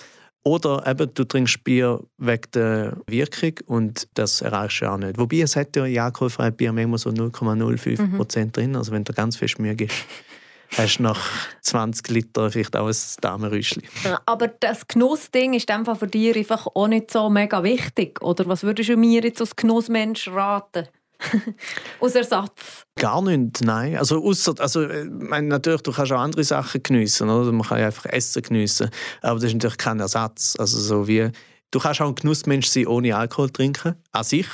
Oder eben, du trinkst Bier wegen der Wirkung und das erreichst du auch nicht. Wobei es hat ja in alkoholfreiem Bier manchmal so 0,05 mhm. Prozent drin. Also wenn du ganz fest Mühe gibst, (laughs) hast du nach 20 Litern vielleicht auch ein Damenrüschli. Aber das Genussding ist einfach für dich einfach auch nicht so mega wichtig. Oder was würdest du mir jetzt als Genussmensch raten? (laughs) Aus Ersatz? Gar nicht, nein. Also, ausser, also äh, meine, natürlich, du kannst auch andere Sachen geniessen, oder? Man kann ja einfach Essen geniessen, aber das ist natürlich kein Ersatz. Also so wie, du kannst auch ein Genussmensch sein, ohne Alkohol trinken, an sich.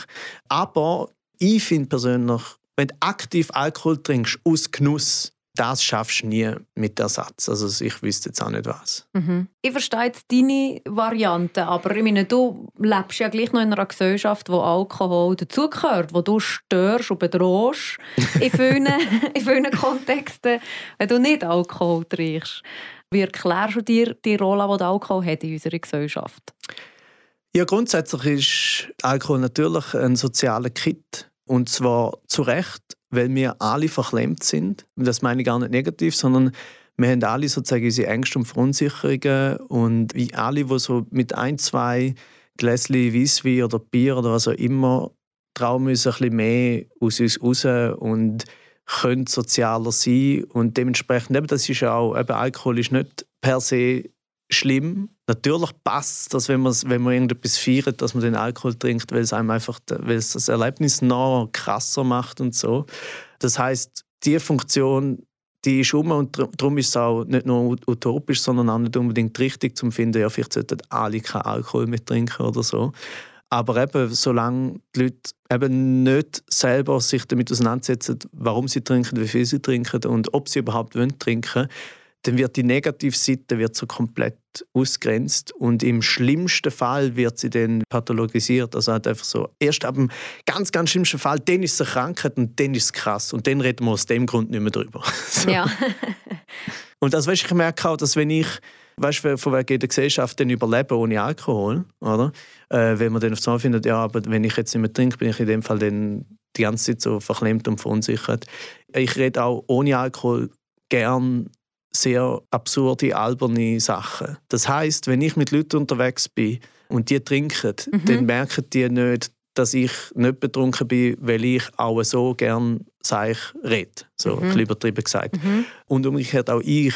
Aber ich finde persönlich, wenn du aktiv Alkohol trinkst, aus Genuss, das schaffst du nie mit Ersatz. Also ich wüsste jetzt auch nicht was. Mhm. Ich verstehe jetzt deine Variante, aber ich meine, du lebst ja gleich noch in einer Gesellschaft, wo Alkohol dazugehört, wo du störst und bedrohst (laughs) in vielen, in vielen Kontexten, wenn du nicht Alkohol trinkst. Wie erklärst du dir die Rolle, die Alkohol hat in unserer Gesellschaft? Ja, grundsätzlich ist Alkohol natürlich ein sozialer Kit. Und zwar zu Recht weil wir alle verklemmt sind. Und das meine ich gar nicht negativ, sondern wir haben alle sozusagen unsere Ängste und Verunsicherungen und wie alle, die so mit ein, zwei Gläschen Weisswein oder Bier oder was auch immer trauen müssen, ein bisschen mehr aus uns raus und können sozialer sein und dementsprechend, eben, das ist auch, eben Alkohol ist nicht per se schlimm. Natürlich passt es, wenn man, wenn man irgendetwas feiert, dass man den Alkohol trinkt, weil es einem einfach weil es das Erlebnis noch krasser macht und so. Das heißt, die Funktion, die ist um und darum ist es auch nicht nur utopisch, sondern auch nicht unbedingt richtig zum finden, ja, vielleicht sollten alle keinen Alkohol mehr trinken oder so. Aber eben, solange die Leute eben nicht selber sich damit auseinandersetzen, warum sie trinken, wie viel sie trinken und ob sie überhaupt wollen trinken, dann wird die Negativseite wird so komplett ausgrenzt und im schlimmsten Fall wird sie dann pathologisiert. Also halt einfach so, erst ab dem ganz, ganz schlimmsten Fall, dann ist es eine Krankheit und dann ist es krass und dann reden wir aus dem Grund nicht mehr drüber. (laughs) so. Ja. (laughs) und das weißt, ich merke auch, dass wenn ich weißt du, von wegen der Gesellschaft dann überleben ohne Alkohol, oder? Äh, wenn man dann auf einmal findet, ja, aber wenn ich jetzt nicht mehr trinke, bin ich in dem Fall dann die ganze Zeit so verklemmt und verunsichert. Ich rede auch ohne Alkohol gern sehr absurde, alberne Sachen. Das heißt, wenn ich mit Leuten unterwegs bin und die trinken, mhm. dann merken die nicht, dass ich nicht betrunken bin, weil ich auch so gern seich rede. So mhm. ein übertrieben gesagt. Mhm. Und umgekehrt auch ich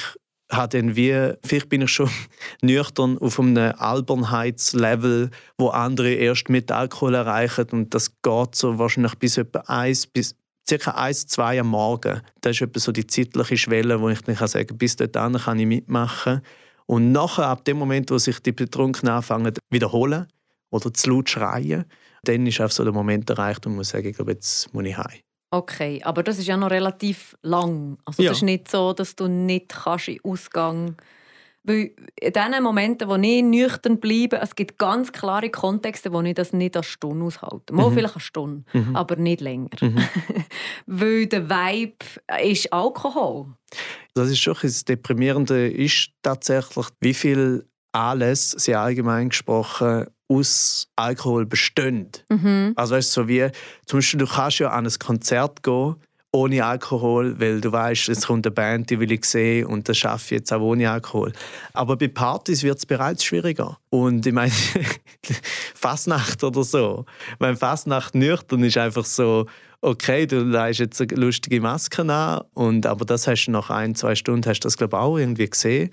habe dann wie, vielleicht bin ich schon (laughs) nüchtern auf einem Albernheitslevel, wo andere erst mit Alkohol erreichen und das geht so wahrscheinlich bis etwa eins bis circa eins, zwei am Morgen. Das ist etwa so die zeitliche Schwelle, wo ich dann kann sagen bis dahin kann ich mitmachen. Und nachher, ab dem Moment, wo sich die Betrunkenen anfangen wiederholen oder zu laut schreien, dann ist auch so der Moment erreicht und muss sagen, ich glaube, jetzt muss ich heim. Okay, aber das ist ja noch relativ lang. Also ja. das ist nicht so, dass du nicht kannst in Ausgang weil in den Momenten, wo ich nüchtern bleibe, es gibt ganz klare Kontexte, wo ich das nicht als Stunde aushalte. Mal mhm. vielleicht eine Stunde, mhm. aber nicht länger. Mhm. (laughs) Weil der Vibe ist Alkohol. Das ist schon das Deprimierende, ist tatsächlich, wie viel alles, sehr allgemein gesprochen, aus Alkohol bestehen. Mhm. Also weißt, so wie, zum Beispiel, du kannst ja an ein Konzert gehen, ohne Alkohol, weil du weißt, es kommt eine Band, die will ich sehen und das schaffe ich jetzt auch ohne Alkohol. Aber bei Partys wird es bereits schwieriger. Und ich meine, (laughs) Fasnacht oder so. Mein Fasnacht nüchtern ist einfach so, okay, du leist jetzt eine lustige Maske an, und, aber das hast du nach ein, zwei Stunden, hast du das glaube ich auch irgendwie gesehen.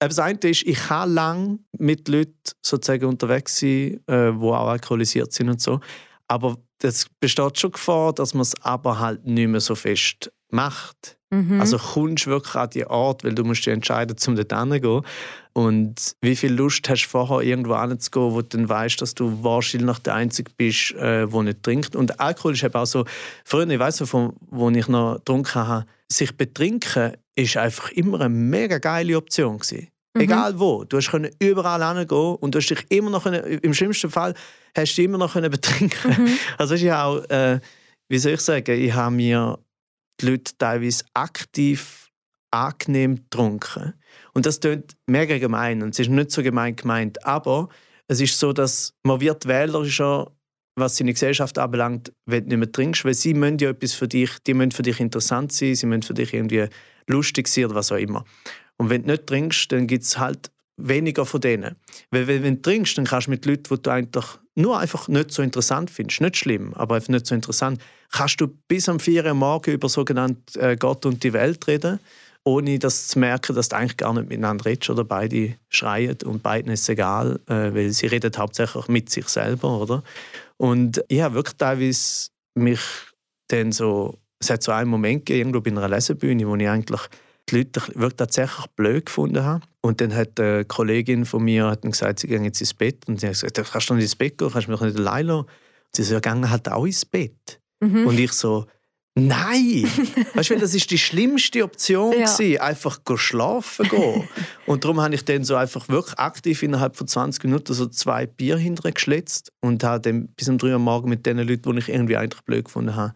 Das eine ist, ich kann lange mit Leuten sozusagen unterwegs sein, äh, die auch alkoholisiert sind und so. Aber es besteht schon Gefahr, dass man es aber halt nicht mehr so fest macht. Mhm. Also kommst du wirklich an die Art, weil du musst dich entscheiden, um dort hinzugehen. Und wie viel Lust hast du vorher irgendwo hinzugehen, wo du dann weißt, dass du wahrscheinlich der Einzige bist, äh, der nicht trinkt. Und Alkohol ist eben auch so, früher, ich weiss von wo ich noch getrunken habe, sich betrinken ist einfach immer eine mega geile Option gewesen. Mhm. Egal wo. Du hast überall hingehen und du hast dich immer noch, im schlimmsten Fall, hast du immer noch betrinken mhm. (laughs) Also ich auch, äh, wie soll ich sagen, ich habe mir die Leute teilweise aktiv angenehm getrunken. Und das klingt mega gemein und es ist nicht so gemein gemeint, aber es ist so, dass man wird wählerischer, was seine Gesellschaft anbelangt, wenn du nicht mehr trinkst, weil sie müssen ja etwas für dich, die müssen für dich interessant sein, sie müssen für dich irgendwie lustig sein oder was auch immer. Und wenn du nicht trinkst, dann gibt es halt weniger von denen. Weil wenn, du trinkst, dann kannst du mit Leuten, die du eigentlich nur einfach nicht so interessant findest, nicht schlimm, aber einfach nicht so interessant, kannst du bis am 4 Uhr morgen über sogenannte äh, Gott und die Welt reden, ohne das zu merken, dass du eigentlich gar nicht miteinander redest oder beide schreien und beiden ist egal, äh, weil sie reden hauptsächlich mit sich selber, oder? Und ich habe wirklich teilweise mich dann so, es hat so einen Moment gegeben, irgendwo bei einer Lesebühne, wo ich eigentlich die Leute wirklich tatsächlich blöd gefunden haben. Und dann hat eine Kollegin von mir hat gesagt, sie gehen jetzt ins Bett. Und sie hat gesagt, kannst du nicht ins Bett gehen, kannst du mich nicht allein lassen? Und sie so, ja, gehen halt auch ins Bett. Mhm. Und ich so, Nein! (laughs) weißt du, das ist die schlimmste Option, ja. gewesen, einfach schlafen gehen. (laughs) und darum habe ich dann so einfach wirklich aktiv innerhalb von 20 Minuten so zwei Bier hinterher geschlitzt und habe dann bis um 3 Uhr morgen mit den Leuten, die ich irgendwie eigentlich blöd gefunden habe,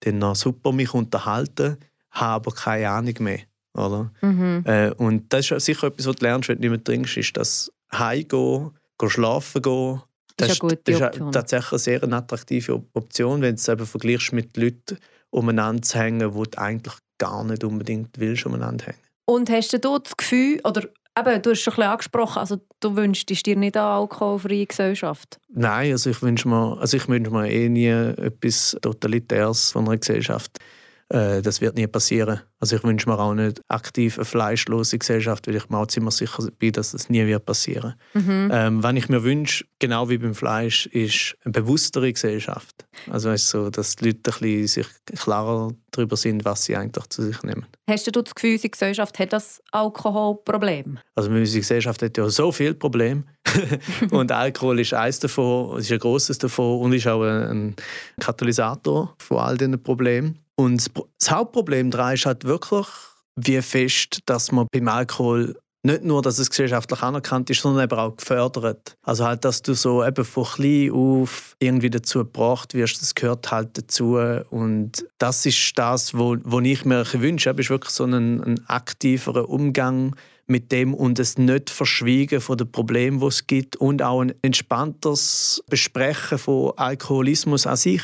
dann noch super mich unterhalten, habe aber keine Ahnung mehr. Oder? Mhm. Äh, und das ist sicher etwas, was du lernst, wenn du nicht mehr trinkst, ist das Heimgehen, gehen schlafen gehen. Das ist, eine das ist tatsächlich eine sehr attraktive Option, wenn du es eben vergleichst mit Leuten umeinander zu hängen, die du eigentlich gar nicht unbedingt willst, umeinander hängen. Und hast du das Gefühl, oder eben, du hast schon ein bisschen angesprochen, also du wünschst dir nicht eine alkoholfreie Gesellschaft? Nein, also ich wünsche mir, also ich wünsche mir eh nie etwas Totalitäres von einer Gesellschaft. Äh, das wird nie passieren. Also ich wünsche mir auch nicht aktiv eine fleischlose Gesellschaft, weil ich mir auch ziemlich sicher bin, dass das nie wird passieren. Mhm. Ähm, wenn ich mir wünsche, genau wie beim Fleisch, ist eine bewusstere Gesellschaft. Also weißt, so, dass die Leute ein bisschen sich klarer darüber sind, was sie eigentlich zu sich nehmen. Hast du das Gefühl, unsere Gesellschaft hat das Alkoholproblem? Also unsere Gesellschaft hat ja so viele Probleme. (laughs) und Alkohol ist eines davon, ist ein grosses davon und ist auch ein Katalysator von all diesen Problemen. Und das Hauptproblem daran ist halt wirklich, wie fest, dass man beim Alkohol nicht nur, dass es gesellschaftlich anerkannt ist, sondern eben auch gefördert. Also halt, dass du so eben von klein auf irgendwie dazu gebracht wirst, das gehört halt dazu. Und das ist das, wo, wo ich mir wünsche, ist wirklich so ein, ein aktiverer Umgang mit dem und es nicht verschwiegen von den Problemen, die es gibt und auch ein entspannteres Besprechen von Alkoholismus an sich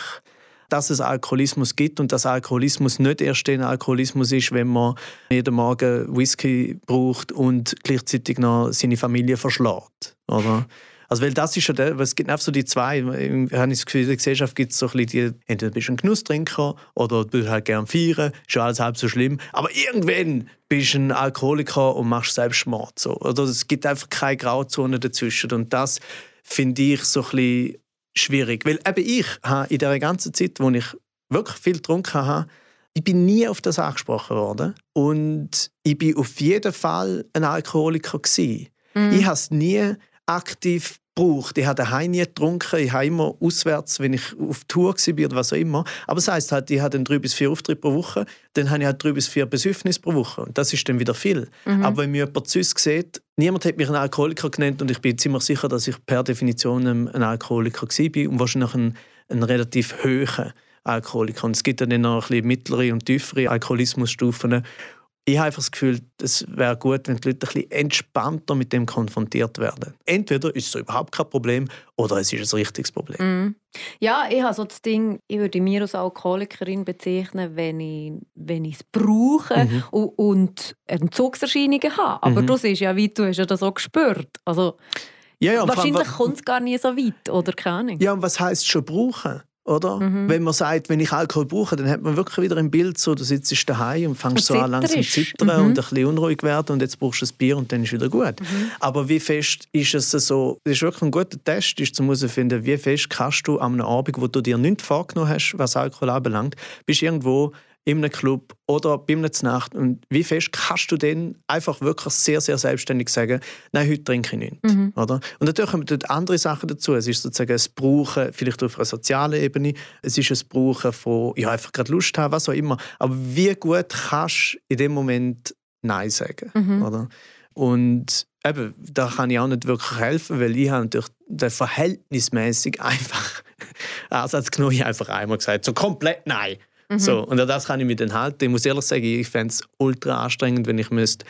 dass es Alkoholismus gibt und dass Alkoholismus nicht erst ein Alkoholismus ist, wenn man jeden Morgen Whisky braucht und gleichzeitig noch seine Familie verschlägt. Oder? Also, weil das ist ja der, es gibt einfach so die zwei, ich habe das Gefühl, in der Gesellschaft gibt es so ein bisschen die, entweder bist du ein Genusstrinker oder du bist halt gern feiern, ist ja alles halb so schlimm, aber irgendwann bist du ein Alkoholiker und machst Selbstmord. So. Oder es gibt einfach keine Grauzone dazwischen und das finde ich so ein bisschen schwierig. Weil eben ich habe in der ganzen Zeit, wo ich wirklich viel getrunken habe, ich bin nie auf das angesprochen worden. Und ich bin auf jeden Fall ein Alkoholiker. Gewesen. Mhm. Ich habe es nie aktiv gebraucht. Ich habe daheim nie getrunken. Ich habe immer auswärts, wenn ich auf Tour war oder was auch immer. Aber das heisst halt, ich habe dann drei bis vier Auftritte pro Woche. Dann habe ich halt drei bis vier Besäufnisse pro Woche. Und das ist dann wieder viel. Mhm. Aber wenn mir jemand zu uns sieht, niemand hat mich einen Alkoholiker genannt und ich bin ziemlich sicher, dass ich per Definition ein Alkoholiker war und wahrscheinlich ein, ein relativ hoher Alkoholiker. Und es gibt dann noch ein bisschen mittlere und tiefere Alkoholismusstufen ich habe einfach das Gefühl, es wäre gut, wenn die Leute ein bisschen entspannter mit dem konfrontiert werden. Entweder ist es überhaupt kein Problem oder es ist ein richtiges Problem. Mm. Ja, ich habe so das Ding, ich würde mich als Alkoholikerin bezeichnen, wenn ich, wenn ich es brauche mhm. und, und Entzugserscheinungen habe. Aber mhm. du siehst ja, wie du hast ja das auch gespürt. Also, ja, ja, wahrscheinlich kommt es gar nicht so weit, oder keine Ahnung. Ja, und was heisst schon brauchen? Oder? Mhm. Wenn man sagt, wenn ich Alkohol brauche, dann hat man wirklich wieder ein Bild, so, du sitzt daheim und fängst und so an langsam zu zittern mhm. und ein bisschen unruhig werden und jetzt brauchst du ein Bier und dann ist wieder gut. Mhm. Aber wie fest ist es so, das ist wirklich ein guter Test, ist zu herausfinden, wie fest kannst du an einem Abend, wo du dir nichts vorgenommen hast, was Alkohol anbelangt, bist irgendwo in einem Club oder bei einer Nacht. Und wie fest kannst du dann einfach wirklich sehr, sehr selbstständig sagen, nein, heute trinke ich nichts. Mhm. Oder? Und natürlich kommen dort andere Sachen dazu. Es ist sozusagen ein Brauchen, vielleicht auf einer sozialen Ebene, es ist ein Brauchen von, ja, einfach gerade Lust haben, was auch immer. Aber wie gut kannst du in dem Moment Nein sagen? Mhm. Oder? Und eben, da kann ich auch nicht wirklich helfen, weil ich habe natürlich verhältnismäßig (laughs) einfach Ansatz genommen. Ich einfach einmal gesagt, so komplett Nein. Mhm. So, und das kann ich mich dann halten. Ich muss ehrlich sagen, ich fände es ultra anstrengend, wenn ich müsste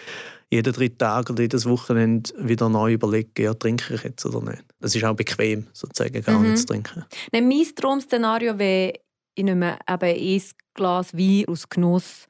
jeden dritten Tag oder jedes Wochenende wieder neu überlegen, ja, trinke ich jetzt oder nicht. Das ist auch bequem, sozusagen, gar mhm. nicht zu trinken. Nein, mein Traum-Szenario wäre, ich nehme eben ein Glas Wein aus Genuss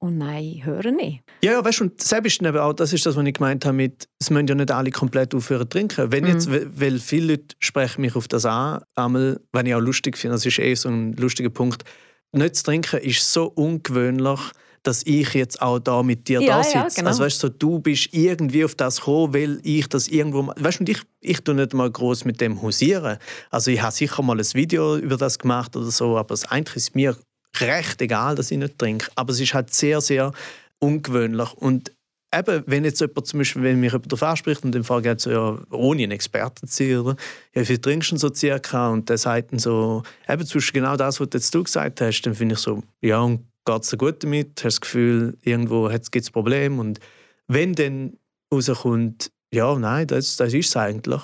und nein, höre nicht. Ja, ja, weißt du, und selbst eben auch, das ist das, was ich gemeint habe mit, es müssen ja nicht alle komplett aufhören zu trinken. Wenn jetzt, mhm. weil viele Leute sprechen mich auf das an, einmal, wenn ich auch lustig finde, das ist eh so ein lustiger Punkt, nicht zu trinken ist so ungewöhnlich, dass ich jetzt auch da mit dir ja, da sitze. Ja, genau. Also weißt du, du bist irgendwie auf das gekommen, weil ich das irgendwo... Weißt du, ich, ich tue nicht mal groß mit dem hausieren. Also ich habe sicher mal ein Video über das gemacht oder so, aber es eigentlich ist mir recht egal, dass ich nicht trinke. Aber es ist halt sehr, sehr ungewöhnlich. Und eben, wenn jetzt jemand zum Beispiel, wenn mich jemand darauf anspricht und dann frage ich so, ja, ohne ein Experte zu sein, oder? Ja, wie viel trinkst du so circa? Und der sagt dann so, eben zwischen genau das, was jetzt du gesagt hast, dann finde ich so, ja, und geht es dir gut damit? Hast du das Gefühl, irgendwo gibt es Probleme? Und wenn dann rauskommt, ja, nein, das, das ist es eigentlich,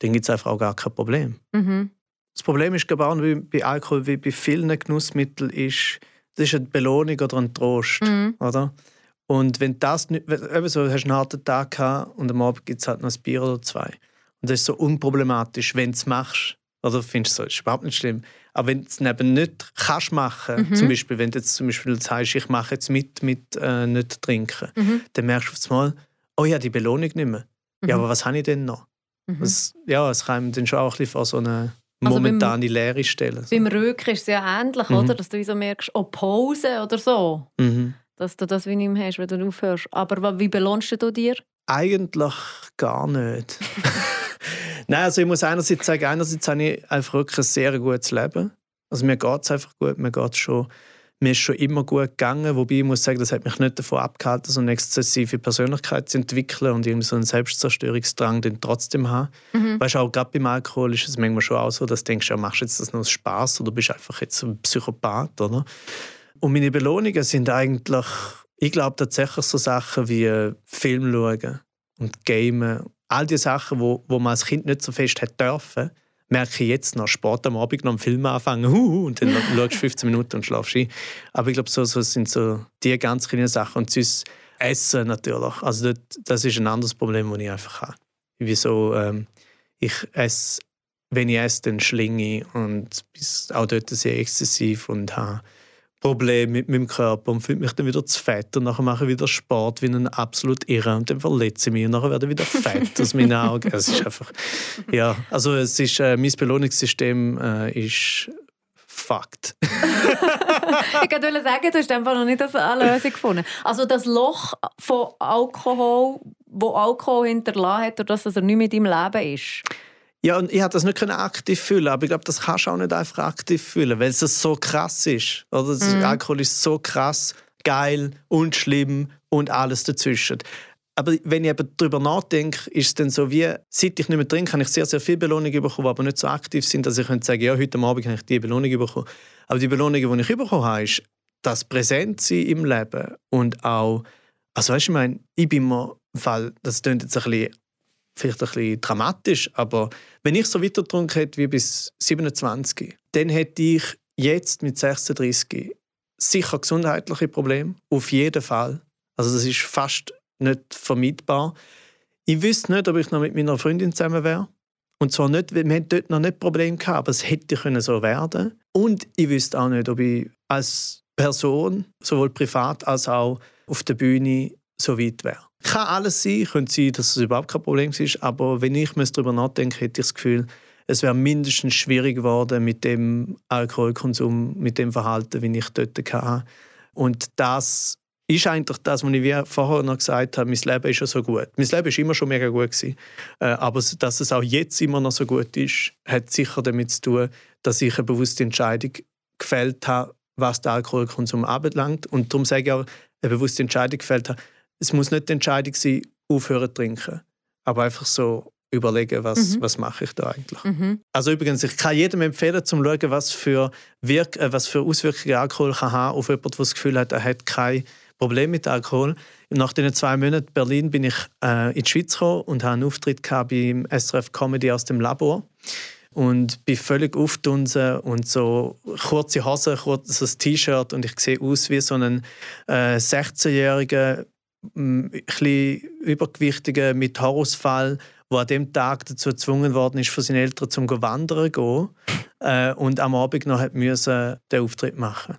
dann gibt es einfach auch gar kein Problem. Mhm. Das Problem ist, glaube ich, bei Alkohol wie bei vielen Genussmitteln, ist, das ist eine Belohnung oder ein Trost. Mhm. Oder? Und wenn das nicht, eben so, hast einen harten Tag gehabt und am Abend gibt es halt noch ein Bier oder zwei. Und das ist so unproblematisch, wenn du es machst. Oder findest du so, ist überhaupt nicht schlimm. Aber wenn du es eben nicht kannst machen, mhm. zum Beispiel, wenn du jetzt zum Beispiel sagst, ich mache jetzt mit, mit äh, nicht trinken, mhm. dann merkst du auf einmal, oh ja, die Belohnung nicht mehr. Mhm. Ja, aber was habe ich denn noch? Mhm. Das, ja, es kann dann schon auch ein bisschen vor so eine momentane also leere Stellen. Beim Rücken ist es ja ähnlich, mhm. oder? dass du so merkst, oh, Pause oder so. Mhm. Dass du das wie nicht mehr hast, wenn du aufhörst. Aber wie belohnst du dir? Eigentlich gar nicht. (laughs) Nein, also ich muss einerseits sagen, einerseits habe ich einfach wirklich ein sehr gutes Leben. Also mir geht es einfach gut, mir geht schon mir ist schon immer gut gegangen, wobei ich muss sagen, das hat mich nicht davon abgehalten, so eine exzessive Persönlichkeit zu entwickeln und irgendwie so einen Selbstzerstörungsdrang den trotzdem haben. Mhm. Weißt du, auch gerade beim Alkohol ist es manchmal schon auch so, dass du denkst, ja, machst du jetzt das nur aus Spaß oder bist einfach jetzt ein Psychopath, oder? Und meine Belohnungen sind eigentlich, ich glaube tatsächlich so Sachen wie Film schauen und Gamen. All die Sachen, wo, wo man als Kind nicht so fest hat dürfen, merke ich jetzt noch Sport am Abend noch einen Film anfangen uh, und dann (laughs) schaust du 15 Minuten und schlafst ein. Aber ich glaube, so, so sind so die ganz kleinen Sachen. Und sonst Essen natürlich. Also das, das ist ein anderes Problem, das ich einfach habe. Wieso ähm, ich esse, wenn ich esse, dann schlinge ich und auch dort sehr exzessiv und habe Problem mit meinem Körper und fühle mich dann wieder zu fett und nachher mache ich wieder Sport wie ein absolut irre und dann verletze ich mich und nachher werde ich wieder fett aus meinen Augen. Es ist einfach, ja, also es ist, äh, mein Belohnungssystem äh, ist fucked. (laughs) ich wollte sagen, du hast einfach noch nicht eine Lösung gefunden. Also das Loch von Alkohol, wo Alkohol hinterlassen hat, dass er nicht mit deinem Leben ist. Ja, und ich konnte das nicht aktiv fühlen, aber ich glaube, das kannst du auch nicht einfach aktiv fühlen, weil es so krass ist. Oder? Mhm. Alkohol ist so krass, geil und schlimm und alles dazwischen. Aber wenn ich eben darüber nachdenke, ist es dann so wie, seit ich nicht mehr trinke, habe ich sehr, sehr viel Belohnung bekommen, die aber nicht so aktiv sind, dass ich könnte sagen, ja, heute Abend habe ich diese Belohnung bekommen. Aber die Belohnung, die ich bekommen habe, ist das Präsentsein im Leben und auch, also weißt du, ich meine, ich bin mir, weil das klingt jetzt ein bisschen vielleicht ein bisschen dramatisch, aber wenn ich so weiter getrunken hätte wie bis 27, dann hätte ich jetzt mit 36 sicher gesundheitliche Probleme, auf jeden Fall. Also das ist fast nicht vermeidbar. Ich wüsste nicht, ob ich noch mit meiner Freundin zusammen wäre. Und zwar nicht, wir hatten dort noch nicht Probleme gehabt, aber es hätte können so werden. Und ich wüsste auch nicht, ob ich als Person, sowohl privat als auch auf der Bühne, so weit wäre. Kann alles sein, könnte sein, dass es überhaupt kein Problem ist, aber wenn ich darüber nachdenke, hätte ich das Gefühl, es wäre mindestens schwierig geworden mit dem Alkoholkonsum, mit dem Verhalten, wie ich dort hatte. Und das ist eigentlich das, was ich wie vorher noch gesagt habe, mein Leben ist ja so gut. Mein Leben ist immer schon mega gut gewesen. Äh, aber dass es auch jetzt immer noch so gut ist, hat sicher damit zu tun, dass ich eine bewusste Entscheidung gefällt habe, was den Alkoholkonsum anbelangt. Und darum sage ich auch, eine bewusste Entscheidung gefällt habe, es muss nicht die Entscheidung sein, aufhören zu trinken, aber einfach so überlegen, was, mhm. was mache ich da eigentlich. Mhm. Also übrigens, ich kann jedem empfehlen, zum schauen, was für, Wirk äh, was für Auswirkungen Alkohol kann haben auf jemanden, der das Gefühl hat, er hat kein Problem mit Alkohol. Nach den zwei Monaten Berlin bin ich äh, in die Schweiz gekommen und habe einen Auftritt beim SRF Comedy aus dem Labor und bin völlig aufdunsen und so kurze Hose, kurzes T-Shirt und ich sehe aus wie so ein äh, 16-jähriger ein bisschen Übergewichtigen mit Haarausfall, der an dem Tag dazu gezwungen worden ist, von seinen Eltern zum Wandern zu gehen äh, und am Abend noch hat müssen den Auftritt machen.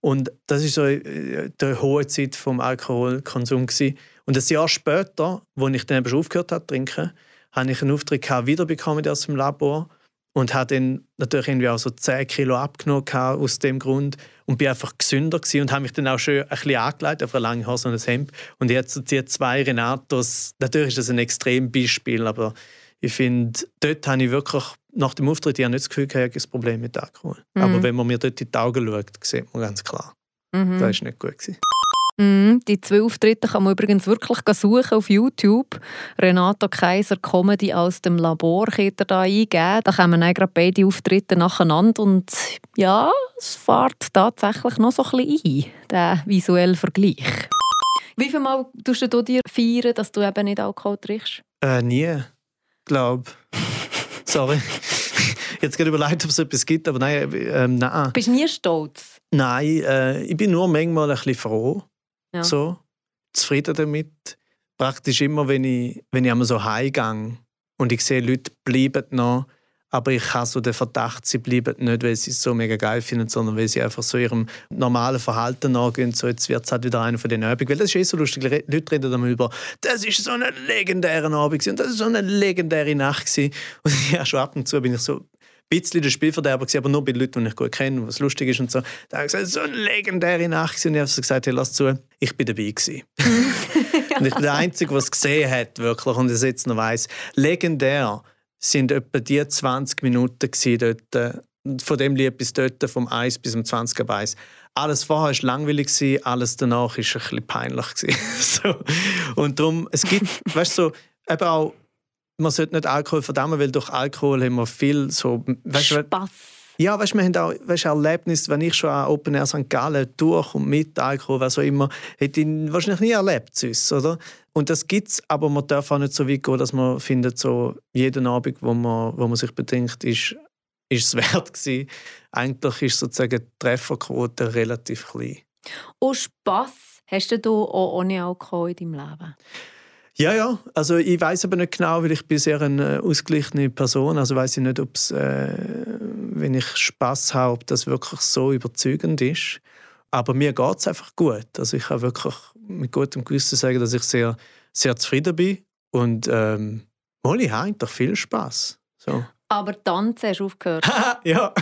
Und das ist so äh, die hohe Zeit vom Alkoholkonsum gewesen. Und ein Jahr später, als ich dann schon aufgehört habe zu trinken, habe ich einen Auftritt wiederbekommen aus dem Labor und habe dann natürlich irgendwie auch so 10 Kilo abgenommen aus dem Grund und bin einfach gesünder gewesen und habe mich dann auch schon ein bisschen angelegt auf eine lange Hose und ein Hemd und jetzt so die zwei Renatos, natürlich ist das ein Extrembeispiel, aber ich finde, dort habe ich wirklich nach dem Auftritt ja nicht das Gefühl, ich habe ein Problem mit Alkohol. Mhm. Aber wenn man mir dort in die Augen schaut, sieht man ganz klar, mhm. das war nicht gut. Gewesen. Mm, die zwei Auftritte kann man übrigens wirklich suchen auf YouTube. Renato Kaiser Comedy aus dem Labor könnt ihr da eingeben. Da kommen dann gerade beide Auftritte nacheinander und ja, es fährt tatsächlich noch so ein bisschen ein, der visuelle Vergleich. Wie viel Mal tust du dir feiern, dass du eben nicht Alkohol trinkst? Äh, nie, glaube (laughs) Sorry. Jetzt gerade überlegt, ob es etwas gibt, aber nein, äh, nein. Bist du nie stolz? Nein, äh, ich bin nur manchmal ein bisschen froh, ja. So, zufrieden damit. Praktisch immer, wenn ich, wenn ich einmal so heimgehe und ich sehe, Leute bleiben noch, aber ich habe so den Verdacht, sie bleiben nicht, weil sie es so mega geil finden, sondern weil sie einfach so ihrem normalen Verhalten nachgehen. So, jetzt wird es halt wieder einer von den Abenden. Weil das ist eh so lustig. Leute reden dann über, das ist so eine legendäre Abend und das ist so eine legendäre Nacht gewesen. Und (laughs) ja, schon ab und zu bin ich so, bisschen der Spielverderber, aber nur bei Leuten, die ich gut kenne, was lustig ist und so. Da habe ich gesagt, so eine legendäre Nacht. Und ich habe gesagt, hey, lass zu, ich bin dabei gewesen. (laughs) und ich bin der Einzige, der es gesehen hat, wirklich, und es jetzt noch weiss. Legendär sind etwa die 20 Minuten dort, äh, von dem Lied bis dort, vom 1 bis zum 20 ab 1. Alles vorher war langweilig, alles danach war ein bisschen peinlich. (laughs) so. Und darum, es gibt, weißt du, so, eben auch man sollte nicht Alkohol verdammen, weil durch Alkohol haben wir viel so... Weißt, Spass. Ja, weißt, wir haben auch weißt, Erlebnis, wenn ich schon an Open Air St. Gallen durch und mit Alkohol, was auch immer, hätte ich wahrscheinlich nie erlebt sonst, oder? Und das gibt es, aber man darf auch nicht so weit gehen, dass man findet, so jeden Abend, wo man, wo man sich bedenkt, ist, ist es (laughs) wert gewesen. Eigentlich ist sozusagen die Trefferquote relativ klein. Und Spass hast du auch ohne Alkohol in deinem Leben? Ja, ja. Also ich weiß aber nicht genau, weil ich bin sehr eine äh, ausgeglichene Person. Also weiß ich nicht, ob es, äh, wenn ich Spaß habe, ob das wirklich so überzeugend ist. Aber mir geht es einfach gut. Also ich kann wirklich mit gutem Gewissen sagen, dass ich sehr, sehr zufrieden bin und ähm, ich habe eigentlich viel Spaß. So. Aber tanzen hast du aufgehört. (laughs) ja.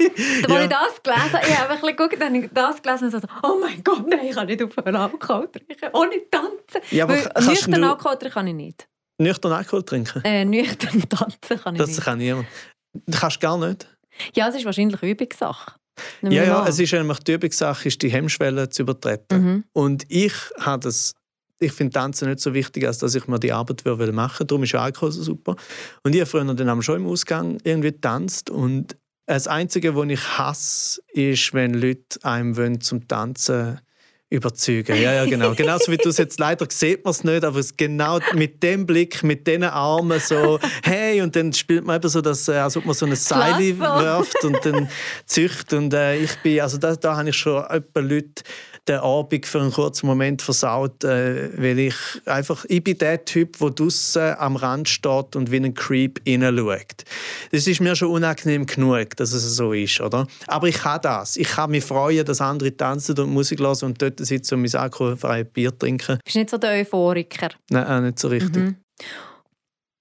Als ja. ich das gelesen habe, ich habe ein bisschen geguckt, dann habe ich das gelesen und so, oh mein Gott, nein, ich kann nicht aufhören Alkohol trinken, ohne tanzen. Ja, aber Weil, nüchtern du... Alkohol trinken kann ich nicht. Nüchtern Alkohol trinken? Äh, nüchtern (laughs) tanzen kann ich das nicht. Das kann niemand. Das kannst du gar nicht? Ja, es ist wahrscheinlich Übungssache. Ja, ja, es ist nämlich die Übungssache, ist die Hemmschwelle zu übertreten. Mhm. Und ich habe das ich finde Tanzen nicht so wichtig, als dass ich mir die Arbeit machen will. Darum ist Alkohol so super. Und ich habe früher dann schon im Ausgang irgendwie getanzt. Und das Einzige, was ich hasse, ist, wenn Leute einem zum Tanzen überzeugen. Ja, ja, genau. Genauso wie du es jetzt leider sieht man es nicht, aber es genau mit dem Blick, mit den Armen so, hey, und dann spielt man eben so, dass, äh, als ob man so eine Seile wirft und dann zücht. Und äh, ich bin, also da, da habe ich schon etwa Leute den Abend für einen kurzen Moment versaut, äh, weil ich einfach, ich bin der Typ, der draußen am Rand steht und wie ein Creep hineinschaut. Das ist mir schon unangenehm genug, dass es so ist, oder? Aber ich kann das. Ich kann mich freuen, dass andere tanzen und Musik hören und dort sitzen und mein alkoholfreies Bier trinken. Bist nicht so der Euphoriker? Nein, auch nicht so richtig. Mhm.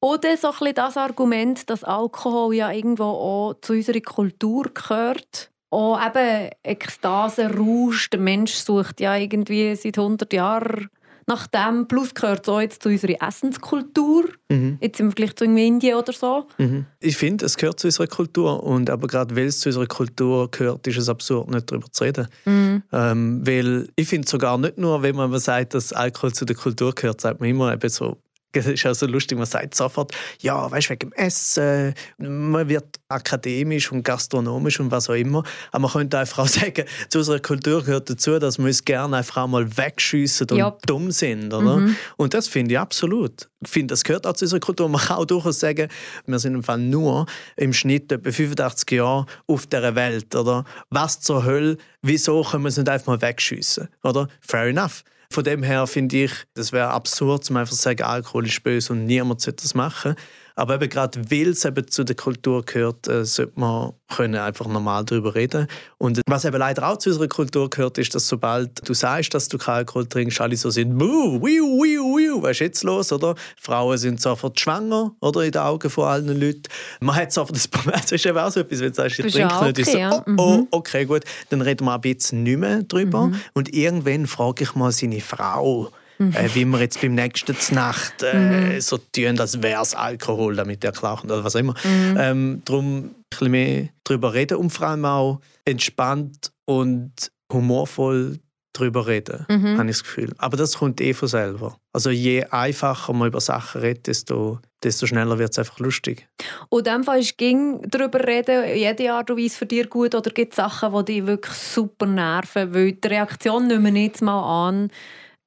Oder so ein das Argument, dass Alkohol ja irgendwo auch zu unserer Kultur gehört auch eben Ekstase, Rausch. Der Mensch sucht ja irgendwie seit 100 Jahren nach dem. Plus gehört es auch jetzt zu unserer Essenskultur. Mhm. Jetzt im Vergleich zu Indien oder so. Mhm. Ich finde, es gehört zu unserer Kultur. Und aber gerade weil es zu unserer Kultur gehört, ist es absurd, nicht darüber zu reden. Mhm. Ähm, weil ich finde sogar nicht nur, wenn man sagt, dass Alkohol zu der Kultur gehört, sagt man immer eben so, es ist auch so lustig, man sagt sofort, ja, weißt du, wegen dem Essen, man wird akademisch und gastronomisch und was auch immer. Aber man könnte einfach auch (laughs) sagen, zu unserer Kultur gehört dazu, dass wir uns gerne einfach mal wegschiessen und Jop. dumm sind. Oder? Mhm. Und das finde ich absolut. Ich finde, das gehört auch zu unserer Kultur. Man kann auch durchaus sagen, wir sind im Fall nur im Schnitt etwa 85 Jahre auf dieser Welt. Oder? Was zur Hölle, wieso können wir es nicht einfach mal wegschiessen? Oder? Fair enough. Von dem her finde ich, das wäre absurd, zu einfach zu sagen, Alkohol ist böse und niemand sollte das machen. Aber eben gerade weil es eben zu der Kultur gehört, äh, sollte man können einfach normal darüber reden. Und was eben leider auch zu unserer Kultur gehört, ist, dass sobald du sagst, dass du keinen Alkohol trinkst, alle so sind, Buh, wiu, wiu, wiu, was ist jetzt los, oder? Frauen sind sofort schwanger, oder? In den Augen von allen Leuten. Man hat sofort das Problem, (laughs) das ist eben auch so etwas, wenn du sagst, ich trinke nicht, ist so, oh, oh, mhm. okay, gut, dann reden wir ein bisschen nicht mehr drüber. Mhm. Und irgendwann frage ich mal seine Frau. Äh, wie wir jetzt beim nächsten Nacht äh, mhm. so tun, als wäre es Alkohol, damit er klaut oder was auch immer. Mhm. Ähm, darum ein bisschen mehr darüber reden und vor allem auch entspannt und humorvoll darüber reden, mhm. habe ich das Gefühl. Aber das kommt eh von selber. Also je einfacher man über Sachen redet, desto, desto schneller wird es einfach lustig. Und in dem Fall ist ging darüber reden, jede Art und Weise für dich gut oder gibt es Sachen, die dich wirklich super nerven, weil die Reaktion nehmen wir jetzt mal an,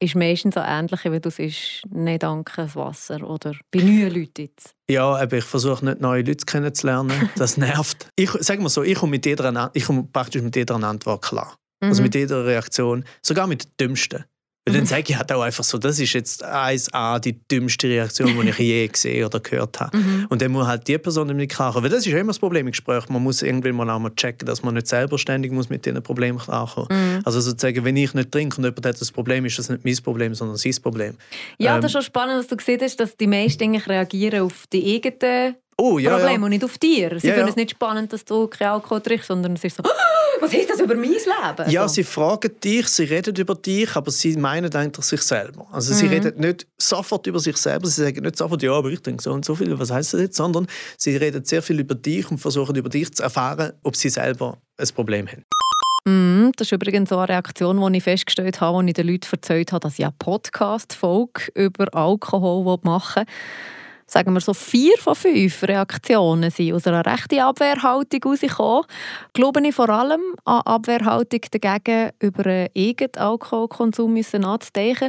ist meistens so ähnlich, wie du sagst, nicht danke, das Wasser oder bei neuen Leuten jetzt. Ja, aber ich versuche nicht neue Leute kennenzulernen. (laughs) Das nervt. ich sage mal so, ich komme mit jeder, ich komme praktisch mit jeder Antwort klar. Also mhm. Also mit jeder Reaktion, sogar mit der dümmsten. Weil dann sage ich halt auch einfach so, das ist jetzt 1A die dümmste Reaktion, die ich je gesehen oder gehört habe. Mhm. Und dann muss halt die Person damit klarkommen. Weil das ist immer das Problem im Gespräch. Man muss irgendwann mal auch mal checken, dass man nicht selber ständig muss mit diesen Problemen klarkommen mhm. Also sozusagen, wenn ich nicht trinke und jemand hat das Problem, ist das nicht mein Problem, sondern sein Problem. Ja, ähm, das ist schon spannend, dass du gesehen hast, dass die meisten eigentlich reagieren auf die eigenen Oh, ja, Problem ja. und nicht auf dir. Sie Ja, finden es nicht spannend, dass du keinen Alkohol trinkst, sondern es ist so, was heißt das über mein Leben? Ja, so. sie fragen dich, sie reden über dich, aber sie meinen eigentlich sich selber. Also Mhm. sie reden nicht sofort über sich selber, sie sagen nicht sofort, ja, aber ich denke so und so viel, was heißt das jetzt, sondern sie reden sehr viel über dich und versuchen über dich zu erfahren, ob sie selber ein Problem haben. Mm, das ist übrigens so eine Reaktion, die ich festgestellt habe, als ich den Leuten erzählt habe, dass ich eine Podcast-Folge über Alkohol machen will. Sagen wir so vier von fünf Reaktionen sind aus einer rechten Abwehrhaltung herausgekommen. Glaube ich vor allem an Abwehrhaltung dagegen, über einen eigenen Alkoholkonsum nachzudenken.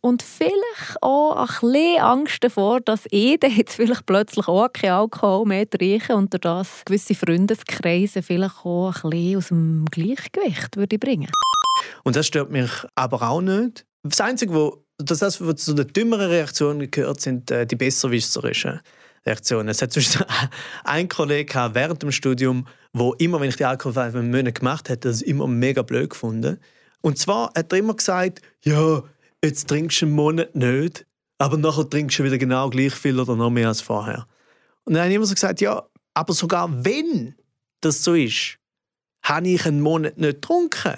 Und vielleicht auch ein bisschen Angst davor, dass ich jetzt vielleicht plötzlich auch keinen Alkohol mehr trinke und das gewisse Freundeskreise vielleicht auch ein bisschen aus dem Gleichgewicht würde bringen. Und das stört mich aber auch nicht. Das Einzige, wo, das, das, was zu den dümmeren Reaktionen gehört, sind äh, die besserwisserischen Reaktionen. Es hat zum Beispiel (laughs) einen Kollegen gehabt während dem Studium, wo immer, wenn ich die alkoholfreie Monate gemacht hätte, das immer mega blöd gefunden. Und zwar hat er immer gesagt, ja, jetzt trinkst du einen Monat nicht, aber nachher trinkst du wieder genau gleich viel oder noch mehr als vorher. Und dann habe ich immer so gesagt, ja, aber sogar wenn das so ist, habe ich einen Monat nicht getrunken.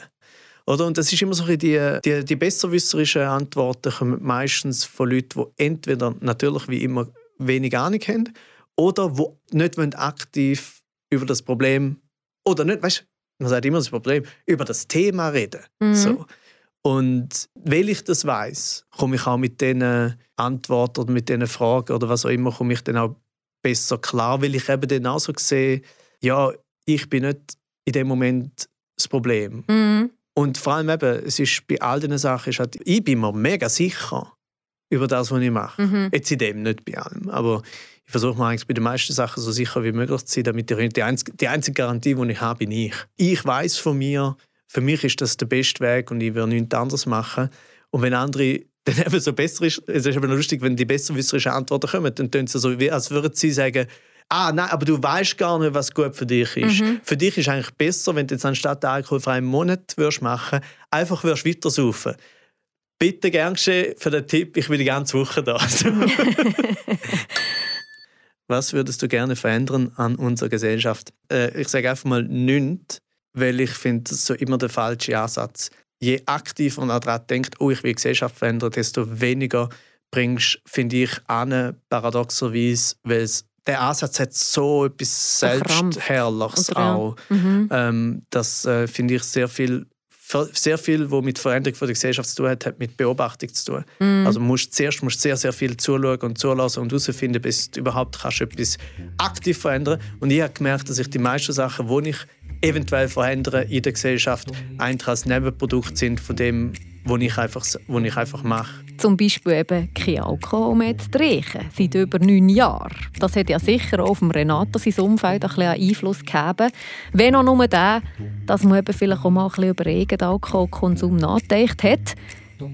Oder? Und das ist immer so die, die, die besserwisserischen Antworten kommen meistens von Leuten, die entweder natürlich wie immer wenig Ahnung haben oder die nicht aktiv über das Problem oder nicht, weißt man sagt immer das Problem, über das Thema reden. Mhm. So. Und weil ich das weiß, komme ich auch mit diesen Antworten oder mit diesen Fragen oder was auch immer, komme ich dann auch besser klar, weil ich eben dann auch so sehe, ja, ich bin nicht in dem Moment das Problem. Mhm. Und vor allem eben, es ist bei all diesen Sachen, ist halt, ich bin mir mega sicher über das, was ich mache. Mhm. Jetzt in dem, nicht bei allem. Aber ich versuche mir eigentlich bei den meisten Sachen so sicher wie möglich zu sein, damit ich, die, einzige, die einzige Garantie, die ich habe, bin ich. Ich weiß von mir, für mich ist das der beste Weg und ich will nichts anderes machen. Und wenn andere (laughs) dann eben so besser ist, es ist aber noch lustig, wenn die besserwisserischen Antworten kommen, dann tun sie so, wie, als würden sie sagen, ah, nein, aber du weißt gar nicht, was gut für dich ist. Für dich ist eigentlich besser, wenn du jetzt anstatt einen alkoholfreien Monat würdest machen, einfach würdest weiter saufen. Bitte gern geschehen für den Tipp, ich bin die ganze Woche da. (laughs) Was würdest du gerne verändern an unserer Gesellschaft? Äh, ich sage einfach mal nichts, weil ich finde, das ist so immer der falsche Ansatz. Je aktiver man daran denkt, oh, ich will die Gesellschaft verändern, desto weniger bringst, finde ich, an, paradoxerweise, weil es, der Ansatz hat so etwas. Selbstherrliches ja. auch. Mhm. Ähm, das äh, finde ich sehr viel, sehr viel, was mit Veränderung von der Gesellschaft zu tun hat, hat mit Beobachtung zu tun. Mhm. Also musst zuerst musst sehr, sehr viel zuschauen und zulassen und herausfinden, bis du überhaupt kannst etwas aktiv verändern Und ich habe gemerkt, dass ich die meisten Sachen, die ich eventuell verändere in der Gesellschaft, einfach als Nebenprodukt sind von dem, was ich einfach, was ich einfach mache. Zum Beispiel eben kein Alkohol mehr zu trinken, seit über neun Jahren. Das hat ja sicher auch auf Renato sein Umfeld ein bisschen Einfluss gegeben. Wenn auch nur der, dass man eben vielleicht auch mal ein bisschen über eigenen Alkoholkonsum nachgedacht hat.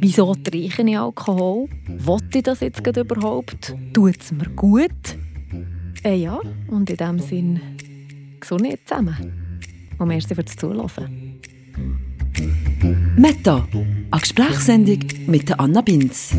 Wieso trinke ich Alkohol? Wollte ich das jetzt überhaupt? Tut es mir gut? Äh ja, und in diesem Sinn, Gesundheit zusammen. Und merci fürs Zuhören. Meta, eine Gesprächssendung mit Anna Binz.